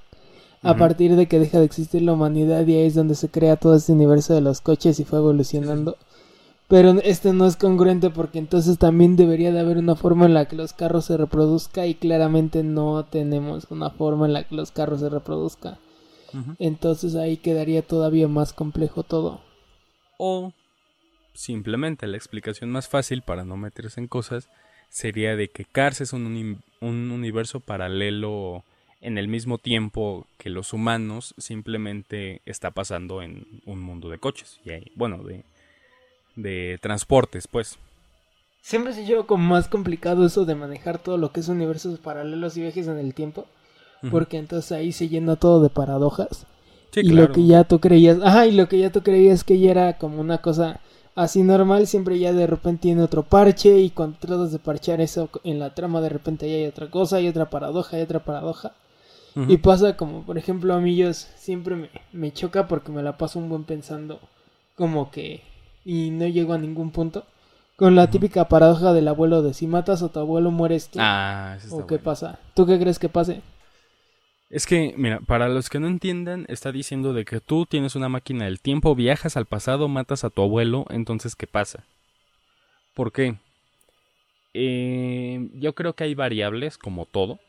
A partir de que deja de existir la humanidad y ahí es donde se crea todo este universo de los coches y fue evolucionando. Pero este no es congruente porque entonces también debería de haber una forma en la que los carros se reproduzcan y claramente no tenemos una forma en la que los carros se reproduzcan. Entonces ahí quedaría todavía más complejo todo. O simplemente la explicación más fácil para no meterse en cosas sería de que Cars es un, universo paralelo en el mismo tiempo que los humanos simplemente está pasando en un mundo de coches y hay, bueno de, de transportes pues. Siempre se lleva como más complicado eso de manejar todo lo que es universos paralelos y viajes en el tiempo porque entonces ahí se llena todo de paradojas y lo que ya tú creías, ajá, y lo que ya tú creías que ya era como una cosa así normal, siempre ya de repente tiene otro parche y cuando tratas de parchear eso en la trama de repente ya hay otra cosa, hay otra paradoja, hay otra paradoja. Y pasa como, por ejemplo, a mí yo siempre me, me choca porque me la paso un buen pensando como que y no llego a ningún punto. Con la típica paradoja del abuelo de si matas a tu abuelo mueres tú. Ah, ¿O qué pasa? ¿Tú qué crees que pase? Es que, mira, para los que no entiendan, está diciendo de que tú tienes una máquina del tiempo, viajas al pasado, matas a tu abuelo, entonces, ¿qué pasa? ¿Por qué? Eh, yo creo que hay variables, como todo,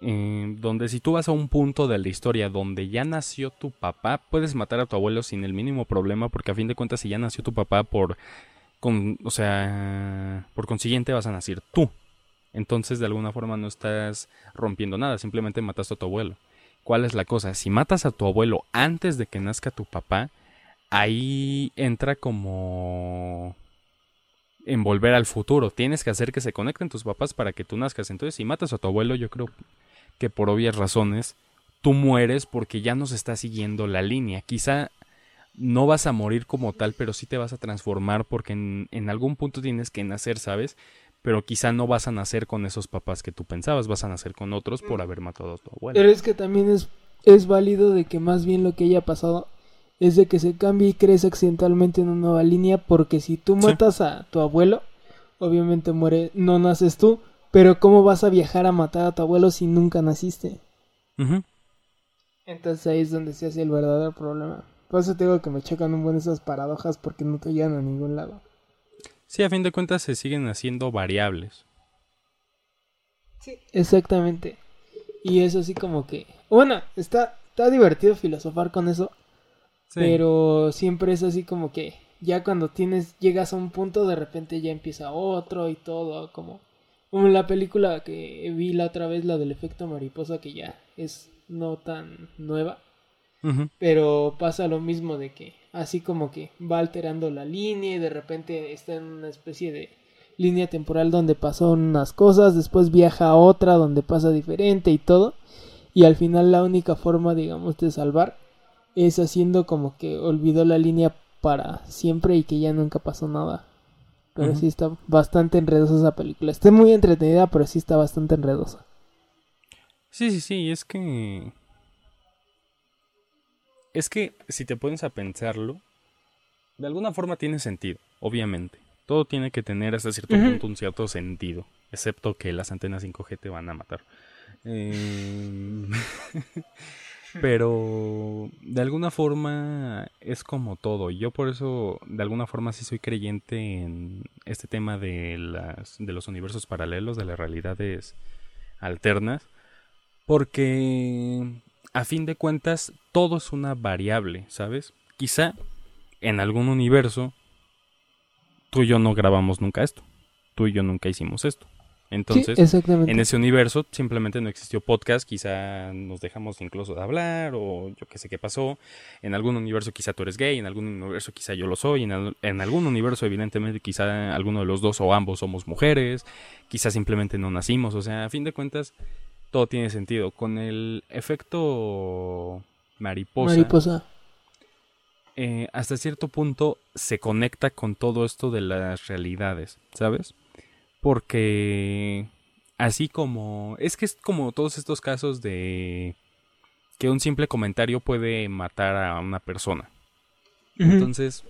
eh, donde si tú vas a un punto de la historia donde ya nació tu papá, puedes matar a tu abuelo sin el mínimo problema, porque a fin de cuentas, si ya nació tu papá por... Con, o sea, por consiguiente vas a nacer tú. Entonces, de alguna forma no estás rompiendo nada, simplemente mataste a tu abuelo. ¿Cuál es la cosa? Si matas a tu abuelo antes de que nazca tu papá, ahí entra como en volver al futuro. Tienes que hacer que se conecten tus papás para que tú nazcas. Entonces, si matas a tu abuelo, yo creo que por obvias razones, tú mueres porque ya no se está siguiendo la línea. Quizá no vas a morir como tal, pero sí te vas a transformar porque en, en algún punto tienes que nacer, ¿sabes? Pero quizá no vas a nacer con esos papás que tú pensabas, vas a nacer con otros por haber matado a tu abuelo. Pero es que también es, es válido de que más bien lo que haya pasado es de que se cambie y crees accidentalmente en una nueva línea porque si tú matas a tu abuelo, obviamente muere, no naces tú, pero ¿cómo vas a viajar a matar a tu abuelo si nunca naciste? Entonces ahí es donde se hace el verdadero problema. Por eso tengo que me chocan un buen esas paradojas porque no te llevan a ningún lado. Sí, a fin de cuentas se siguen haciendo variables. Sí, exactamente. Y eso así como que... Bueno, está, está divertido filosofar con eso. Pero siempre es así como que ya cuando tienes, llegas a un punto, de repente ya empieza otro y todo, como, como la película que vi la otra vez, la del efecto mariposa, que ya es no tan nueva. Pero pasa lo mismo de que así como que va alterando la línea y de repente está en una especie de línea temporal donde pasó unas cosas, después viaja a otra donde pasa diferente y todo. Y al final la única forma, digamos, de salvar es haciendo como que olvidó la línea para siempre y que ya nunca pasó nada. Pero sí está bastante enredosa esa película. Está muy entretenida, pero sí está bastante enredosa. Sí, sí, sí, es que... Es que si te pones a pensarlo, de alguna forma tiene sentido, obviamente. Todo tiene que tener hasta cierto punto un cierto sentido, excepto que las antenas 5G te van a matar. Eh... Pero de alguna forma es como todo. Yo por eso de alguna forma sí soy creyente en este tema de, las, de los universos paralelos, de las realidades alternas. Porque a fin de cuentas todo es una variable, ¿sabes? Quizá en algún universo tú y yo no grabamos nunca esto. Tú y yo nunca hicimos esto. Entonces, en ese universo simplemente no existió podcast, quizá nos dejamos incluso de hablar o yo qué sé qué pasó. En algún universo quizá tú eres gay, en algún universo quizá yo lo soy, en, en, algún universo evidentemente quizá alguno de los dos o ambos somos mujeres, quizá simplemente no nacimos, o sea, a fin de cuentas todo tiene sentido. Con el efecto mariposa. Mariposa. Eh, hasta cierto punto se conecta con todo esto de las realidades, ¿sabes? Porque así como... Es que es como todos estos casos de que un simple comentario puede matar a una persona. Entonces,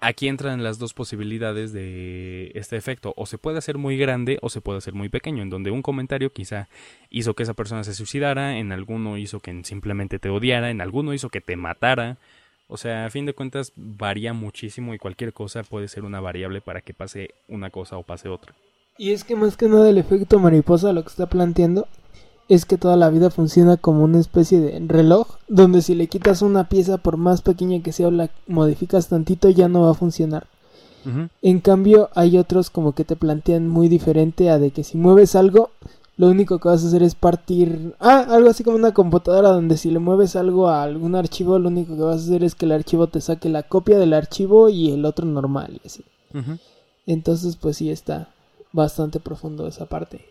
aquí entran las dos posibilidades de este efecto. O se puede hacer muy grande o se puede hacer muy pequeño, en donde un comentario quizá hizo que esa persona se suicidara, en alguno hizo que simplemente te odiara, en alguno hizo que te matara. O sea, a fin de cuentas varía muchísimo y cualquier cosa puede ser una variable para que pase una cosa o pase otra. Y es que más que nada el efecto mariposa lo que está planteando es que toda la vida funciona como una especie de reloj donde si le quitas una pieza por más pequeña que sea o la modificas tantito ya no va a funcionar. En cambio hay otros como que te plantean muy diferente a de que si mueves algo lo único que vas a hacer es partir... Ah, algo así como una computadora donde si le mueves algo a algún archivo, lo único que vas a hacer es que el archivo te saque la copia del archivo y el otro normal y así. Entonces, pues sí está bastante profundo esa parte.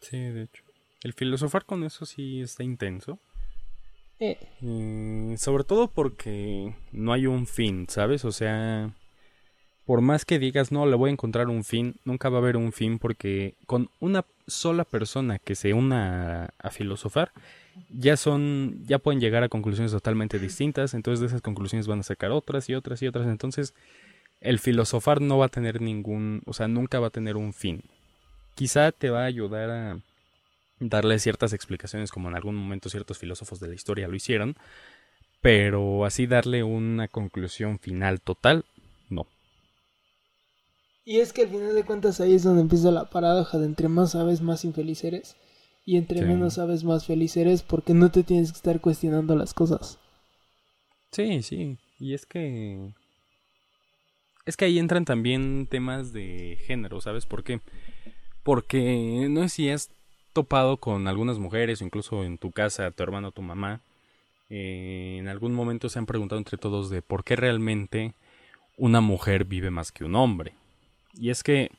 Sí, de hecho. El filosofar con eso sí está intenso. Eh. eh sobre todo porque no hay un fin, ¿sabes? O sea, por más que digas, no, le voy a encontrar un fin, nunca va a haber un fin porque con una sola persona que se una a, filosofar, ya son, ya pueden llegar a conclusiones totalmente distintas, entonces de esas conclusiones van a sacar otras y otras y otras, entonces el filosofar no va a tener ningún, o sea, nunca va a tener un fin. Quizá te va a ayudar a darle ciertas explicaciones como en algún momento ciertos filósofos de la historia lo hicieron, pero así darle una conclusión final total, no. Y es que al final de cuentas ahí es donde empieza la paradoja de entre más sabes, más infeliz eres. Y entre menos sabes, más feliz eres porque no te tienes que estar cuestionando las cosas. Sí, sí. Y es que... Es que ahí entran también temas de género, ¿sabes por qué? Porque no sé si has topado con algunas mujeres incluso en tu casa, tu hermano, tu mamá. Eh, en algún momento se han preguntado entre todos de por qué realmente una mujer vive más que un hombre. Y es que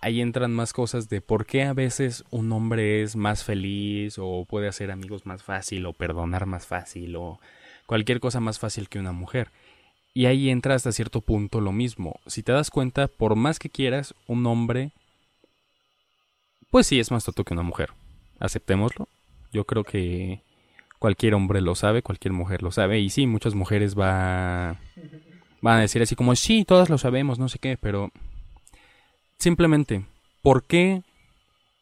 ahí entran más cosas de por qué a veces un hombre es más feliz o puede hacer amigos más fácil o perdonar más fácil o cualquier cosa más fácil que una mujer. Y ahí entra hasta cierto punto lo mismo. Si te das cuenta, por más que quieras, un hombre, pues sí es más tonto que una mujer. Aceptémoslo. Yo creo que Cualquier hombre lo sabe, cualquier mujer lo sabe. Y sí, muchas mujeres va, van a decir así como, sí, todas lo sabemos, no sé qué, pero simplemente, ¿por qué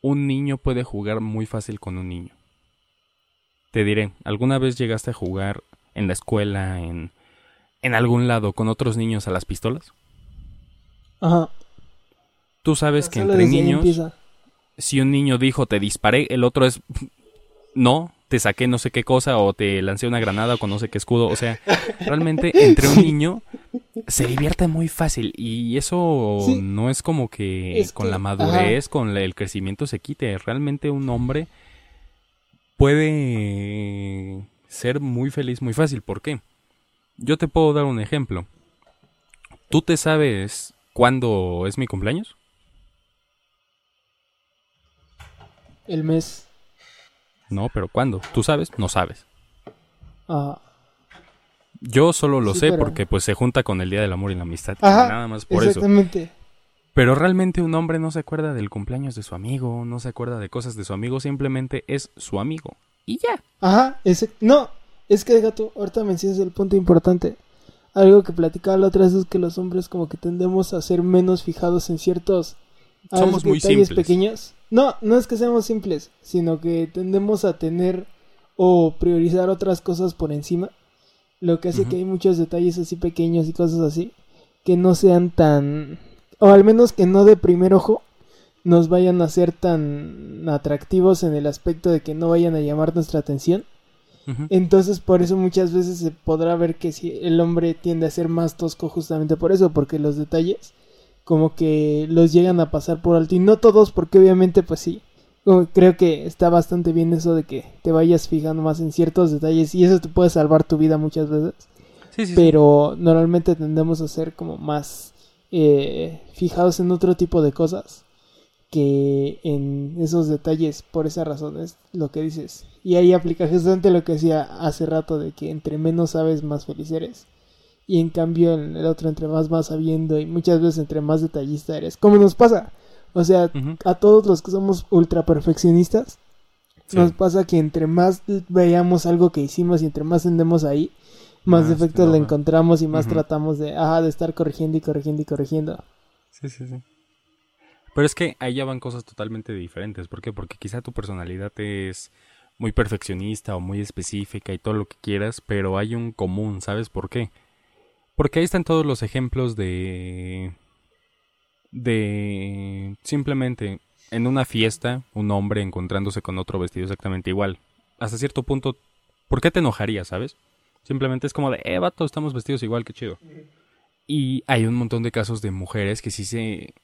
un niño puede jugar muy fácil con un niño? Te diré, ¿alguna vez llegaste a jugar en la escuela, en, en algún lado, con otros niños a las pistolas? Ajá. Tú sabes que entre niños. Si un niño dijo te disparé, el otro es no, te saqué no sé qué cosa o te lancé una granada con no sé qué escudo. O sea, realmente entre un niño se divierte muy fácil y eso Sí. no es como que Es con que- la madurez, con el crecimiento se quite. Realmente un hombre puede ser muy feliz muy fácil. ¿Por qué? Yo te puedo dar un ejemplo. ¿Tú te sabes cuándo es mi cumpleaños? El mes. No, pero ¿cuándo? ¿Tú sabes? No sabes. Ajá. Yo solo lo Sí, sé pero- porque pues se junta con el Día del Amor y la Amistad. Ajá, Nada más por eso. Exactamente. Pero realmente un hombre no se acuerda del cumpleaños de su amigo, no se acuerda de cosas de su amigo, simplemente es su amigo. Y ya. Ajá, ese... no, es que gato, ahorita mencionas el punto importante. Algo que platicaba la otra vez es que los hombres como que tendemos a ser menos fijados en ciertos Somos muy detalles simples. pequeños. No, no es que seamos simples, sino que tendemos a tener o priorizar otras cosas por encima, lo que hace que hay muchos detalles así pequeños y cosas así que no sean tan o al menos que no de primer ojo nos vayan a ser tan atractivos en el aspecto de que no vayan a llamar nuestra atención. Entonces, por eso muchas veces se podrá ver que si el hombre tiende a ser más tosco justamente por eso, porque los detalles como que los llegan a pasar por alto y no todos, porque obviamente pues sí. Creo que está bastante bien eso de que te vayas fijando más en ciertos detalles y eso te puede salvar tu vida muchas veces. Sí, sí, sí. Pero normalmente tendemos a ser como más eh, fijados en otro tipo de cosas que en esos detalles por esa razón es lo que dices y ahí aplica justamente lo que decía hace rato de que entre menos sabes más feliz eres y en cambio en el otro entre más vas sabiendo y muchas veces entre más detallista eres como nos pasa o sea a todos los que somos ultra perfeccionistas Sí. nos pasa que entre más veamos algo que hicimos y entre más tendemos ahí, más, Más defectos le encontramos y más tratamos de, ajá, de estar corrigiendo y corrigiendo y corrigiendo. Sí, sí, sí. Pero es que ahí ya van cosas totalmente diferentes. ¿Por qué? Porque quizá tu personalidad es muy perfeccionista o muy específica y todo lo que quieras, pero hay un común, ¿sabes por qué? Porque ahí están todos los ejemplos de... de... simplemente en una fiesta, un hombre encontrándose con otro vestido exactamente igual. Hasta cierto punto, ¿por qué te enojarías, sabes? Simplemente es como de, eh, vato, estamos vestidos igual, qué chido. Y hay un montón de casos de mujeres que sí se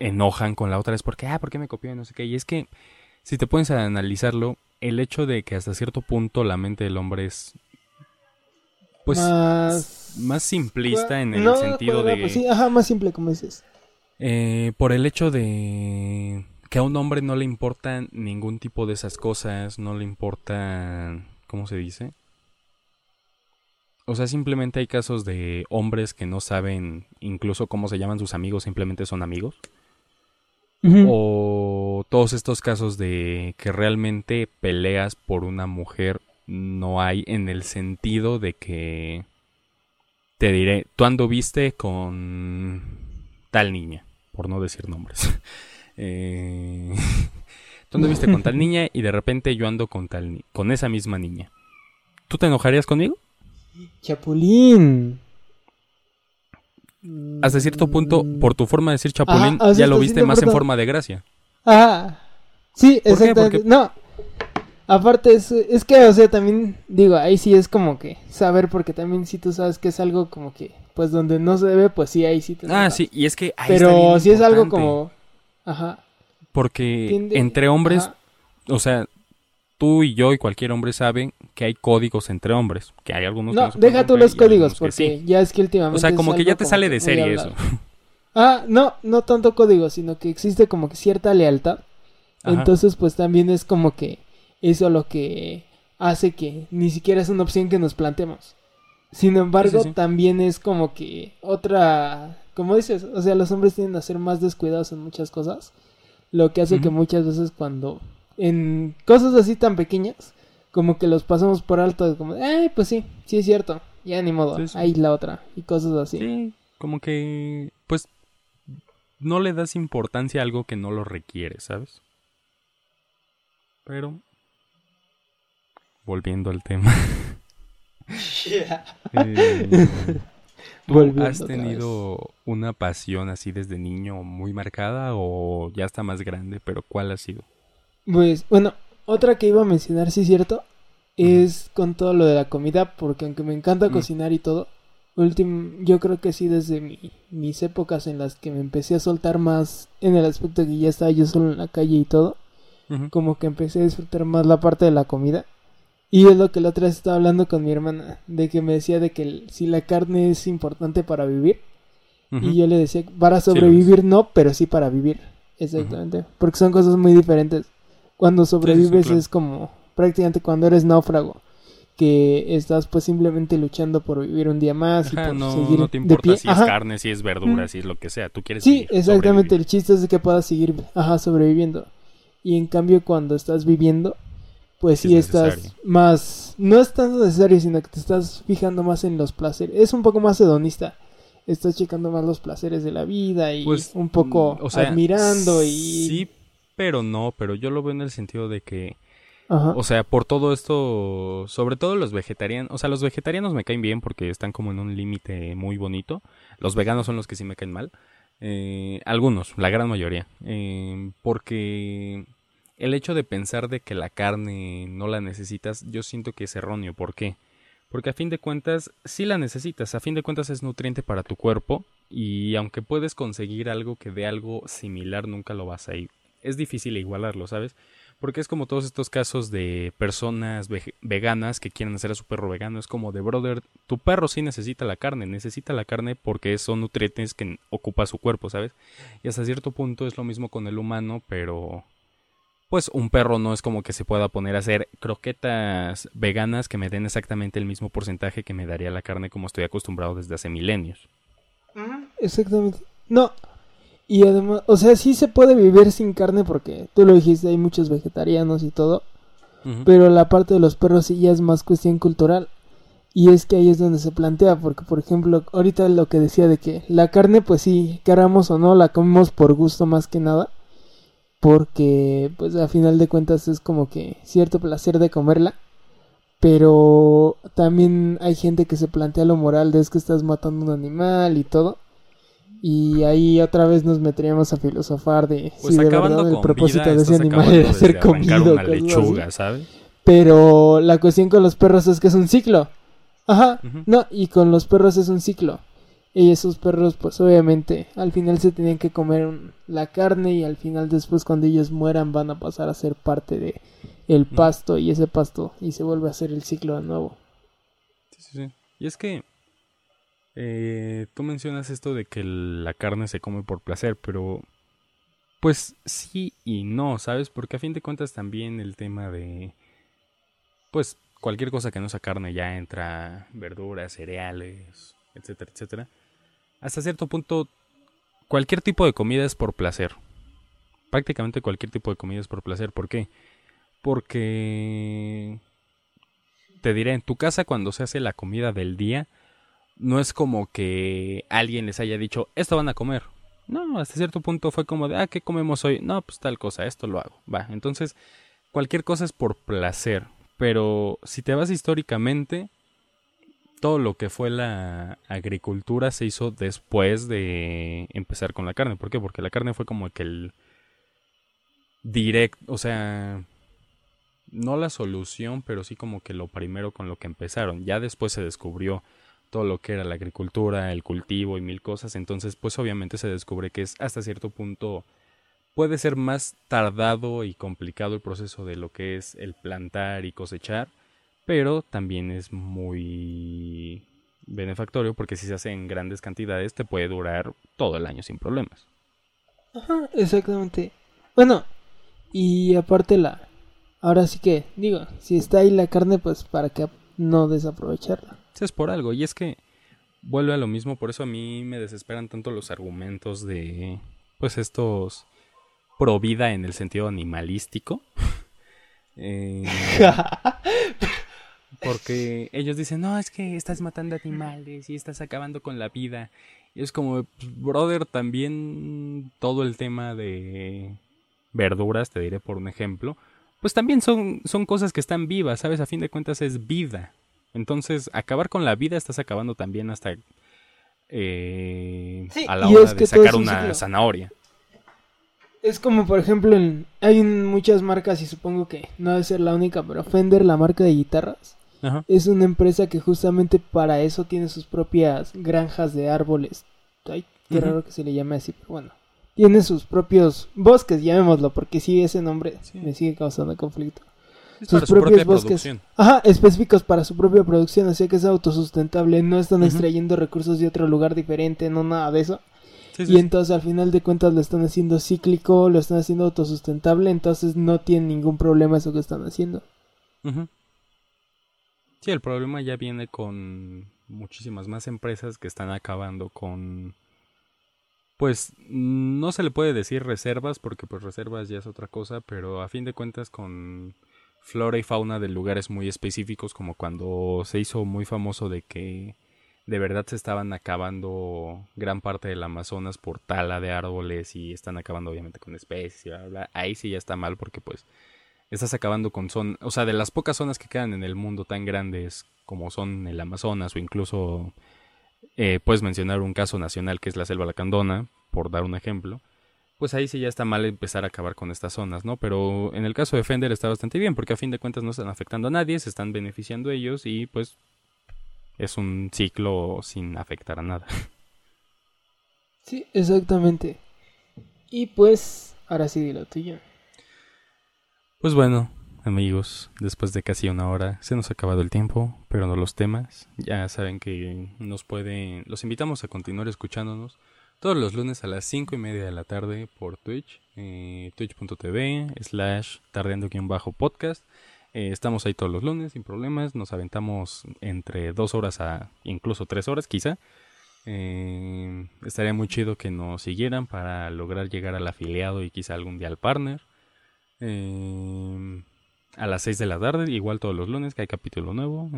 enojan con la otra, es porque, ah, ¿por qué me copió? No sé qué. Y es que, si te pones a analizarlo, el hecho de que hasta cierto punto la mente del hombre es, pues, más, más simplista en el No, sentido de... pues sí, ajá, más simple como dices. Eh, por el hecho de que a un hombre no le importan ningún tipo de esas cosas, no le importa, ¿cómo se dice? O sea, simplemente hay casos de hombres que no saben incluso cómo se llaman sus amigos, simplemente son amigos. O todos estos casos de que realmente peleas por una mujer no hay en el sentido de que te diré, tú anduviste con tal niña, por no decir nombres. Eh, tú anduviste con tal niña y de repente yo ando con tal ni- con esa misma niña. ¿Tú te enojarías conmigo? Chapulín. Hasta cierto punto, Mm. por tu forma de decir chapulín, Ajá, ya lo viste más en forma de gracia. Ajá. Sí, exactamente. Porque- No. Aparte, es, es que, o sea, también, digo, ahí sí es como que saber, porque también si tú sabes que es algo como que, pues donde no se debe, pues sí, ahí sí te Ah, sí, y es que ahí está Pero bien si es algo como, ajá. porque tiende- entre hombres, ajá. o sea, tú y yo y cualquier hombre saben que hay códigos entre hombres, que hay algunos que No, pueden deja tú los códigos, porque sí. ya es que últimamente. O sea, como que ya te sale de serie eso. Ah, no, no tanto código, sino que existe como que cierta lealtad. Ajá. Entonces, pues también es como que eso lo que hace que ni siquiera es una opción que nos planteemos. Sin embargo, sí. también es como que otra, como dices, o sea, los hombres tienden a ser más descuidados en muchas cosas, lo que hace que muchas veces cuando en cosas así tan pequeñas, como que los pasamos por alto, como, ay, pues sí, sí es cierto, ya ni modo, sí. ahí la otra, y cosas así. Sí, como que, pues, no le das importancia a algo que no lo requiere, ¿sabes? Pero, volviendo al tema. eh, ¿Tú Volviendo has tenido una pasión así desde niño muy marcada o ya está más grande? Pero ¿cuál ha sido? Pues, bueno, otra que iba a mencionar, sí es cierto, es con todo lo de la comida, porque aunque me encanta Mm. cocinar y todo, últim- yo creo que sí desde mi- mis épocas en las que me empecé a soltar más en el aspecto de que ya estaba yo solo en la calle y todo, como que empecé a disfrutar más la parte de la comida. Y es lo que la otra vez estaba hablando con mi hermana, de que me decía de que si la carne es importante para vivir, y yo le decía, para sobrevivir no, pero sí para vivir. Exactamente. Porque son cosas muy diferentes. Cuando sobrevives claro. es como prácticamente cuando eres náufrago. Que estás pues simplemente luchando por vivir un día más y por no, seguir no te de importa pie. si es carne, si es verdura, Mm. si es lo que sea. Tú quieres Sí, vivir, exactamente. sobrevivir. El chiste es de que puedas seguir ajá, sobreviviendo. Y en cambio cuando estás viviendo, pues Sí sí, es estás necesario. más... No es tan necesario, sino que te estás fijando más en los placeres. Es un poco más hedonista. Estás checando más los placeres de la vida y Pues, un poco mm, o sea, admirando y... Sí, pero no, pero yo lo veo en el sentido de que, Ajá. o sea, por todo esto, sobre todo los vegetarianos, o sea, los vegetarianos me caen bien porque están como en un límite muy bonito. Los veganos son los que sí me caen mal. Eh, algunos, la gran mayoría. Eh, porque el hecho de pensar de que la carne no la necesitas, yo siento que es erróneo. ¿Por qué? Porque a fin de cuentas, sí la necesitas, a fin de cuentas es nutriente para tu cuerpo y aunque puedes conseguir algo que dé algo similar, nunca lo vas a ir. Es difícil igualarlo, ¿sabes? Porque es como todos estos casos de personas veganas que quieren hacer a su perro vegano. Es como de, brother, tu perro sí necesita la carne, necesita la carne porque son nutrientes que ocupa su cuerpo, ¿sabes? Y hasta cierto punto es lo mismo con el humano, pero pues un perro no es como que se pueda poner a hacer croquetas veganas que me den exactamente el mismo porcentaje que me daría la carne como estoy acostumbrado desde hace milenios. Exactamente. No. Y además, o sea, sí se puede vivir sin carne porque tú lo dijiste, hay muchos vegetarianos y todo. Pero la parte de los perros sí ya es más cuestión cultural. Y es que ahí es donde se plantea, porque por ejemplo, ahorita lo que decía de que la carne, pues sí, queramos o no, la comemos por gusto más que nada. Porque, pues a final de cuentas es como que cierto placer de comerla. Pero también hay gente que se plantea lo moral de es que estás matando un animal y todo. Y ahí otra vez nos meteríamos a filosofar de Pues si de verdad el propósito vida, de ese animal era ser comido. una cosas así. lechuga, ¿sabes? Pero la cuestión con los perros es que es un ciclo. Ajá. No, y con los perros es un ciclo. Y esos perros, pues obviamente, al final se tienen que comer un- la carne y al final después cuando ellos mueran van a pasar a ser parte de el pasto y ese pasto y se vuelve a hacer el ciclo de nuevo. Sí, sí, sí. Y es que eh, tú mencionas esto de que la carne se come por placer, pero pues sí y no, ¿sabes? Porque a fin de cuentas también el tema de pues cualquier cosa que no sea carne ya entra verduras, cereales, etcétera, etcétera. Hasta cierto punto cualquier tipo de comida es por placer. Prácticamente cualquier tipo de comida es por placer. ¿Por qué? Porque te diré, en tu casa cuando se hace la comida del día, no es como que alguien les haya dicho, esto van a comer. No, hasta cierto punto fue como de, ah, ¿qué comemos hoy? No, pues tal cosa, esto lo hago. Va, entonces, cualquier cosa es por placer. Pero si te vas históricamente, todo lo que fue la agricultura se hizo después de empezar con la carne. ¿Por qué? Porque la carne fue como que el direct, o sea, no la solución, pero sí como que lo primero con lo que empezaron. Ya después se descubrió todo lo que era la agricultura, el cultivo y mil cosas. Entonces, pues obviamente se descubre que es hasta cierto punto puede ser más tardado y complicado el proceso de lo que es el plantar y cosechar, pero también es muy benefactorio porque si se hace en grandes cantidades te puede durar todo el año sin problemas. Ajá, exactamente. Bueno, y aparte la... Ahora sí que, digo, si está ahí la carne, pues para que no desaprovecharla. Es por algo y es que vuelve a lo mismo, por eso a mí me desesperan tanto los argumentos de pues estos pro vida en el sentido animalístico Eh, porque ellos dicen, no, es que estás matando animales y estás acabando con la vida. Y es como, pues, brother, también todo el tema de verduras, te diré por un ejemplo, pues también son, son cosas que están vivas, ¿sabes? A fin de cuentas es vida. Entonces, acabar con la vida estás acabando también hasta eh, a la hora de sacar una zanahoria. Es como, por ejemplo, en, hay muchas marcas y supongo que no debe ser la única, pero Fender, la marca de guitarras, es una empresa que justamente para eso tiene sus propias granjas de árboles. Ay, qué raro que se le llame así, pero bueno. Tiene sus propios bosques, llamémoslo, porque sí, ese nombre me sigue causando conflicto. sus propios bosques. Ajá, específicos para su propia producción, así que es autosustentable, no están extrayendo recursos de otro lugar diferente, no nada de eso. y entonces al final de cuentas lo están haciendo cíclico, lo están haciendo autosustentable, entonces no tienen ningún problema eso que están haciendo. Sí, el problema ya viene con muchísimas más empresas que están acabando con pues no se le puede decir reservas porque pues reservas ya es otra cosa, pero a fin de cuentas con flora y fauna de lugares muy específicos como cuando se hizo muy famoso de que de verdad se estaban acabando gran parte del Amazonas por tala de árboles y están acabando obviamente con especies y bla, bla, ahí sí ya está mal porque pues estás acabando con zonas, o sea, de las pocas zonas que quedan en el mundo tan grandes como son el Amazonas o incluso eh, puedes mencionar un caso nacional que es la selva lacandona, por dar un ejemplo, pues ahí sí ya está mal empezar a acabar con estas zonas, ¿no? Pero en el caso de Fender está bastante bien porque a fin de cuentas no están afectando a nadie, se están beneficiando ellos y pues es un ciclo sin afectar a nada. Sí, exactamente. Y pues, ahora sí dilo tuyo. Pues bueno, amigos, después de casi una hora se nos ha acabado el tiempo, pero no los temas. Ya saben que nos pueden, los invitamos a continuar escuchándonos todos los lunes a las 5 y media de la tarde por Twitch, eh, twitch.tv slash tardeando-podcast. Eh, estamos ahí todos los lunes sin problemas, nos aventamos entre dos horas a incluso tres horas quizá. Eh, estaría muy chido que nos siguieran para lograr llegar al afiliado y quizá algún día al partner. A las 6 de la tarde, igual todos los lunes que hay capítulo nuevo.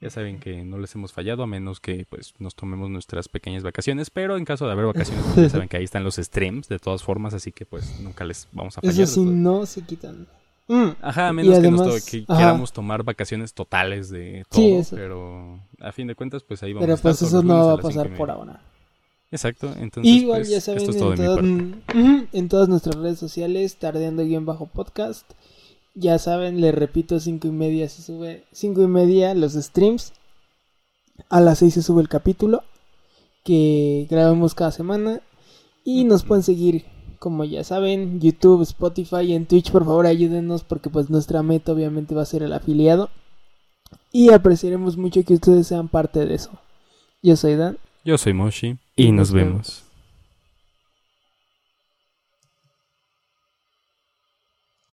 Ya saben que no les hemos fallado a menos que pues nos tomemos nuestras pequeñas vacaciones, pero en caso de haber vacaciones pues, ya saben que ahí están los streams de todas formas, así que pues nunca les vamos a fallar. Eso sí, no se quitan. Mm. Ajá, a menos que, nos queramos tomar vacaciones totales de todo, pero a fin de cuentas pues ahí vamos pero a estar. Pero pues eso no va a pasar por ahora. Exacto, entonces Igual pues, ya saben, esto es todo en, todas nuestras redes sociales, tardeando-podcast ya saben, les repito, cinco y media se sube, cinco y media los streams. A las seis se sube el capítulo que grabamos cada semana. Y nos pueden seguir, como ya saben, YouTube, Spotify y en Twitch. Por favor, ayúdenos porque pues nuestra meta obviamente va a ser el afiliado. Y apreciaremos mucho que ustedes sean parte de eso. Yo soy Dan. Yo soy Moshi. Y, nos, vemos.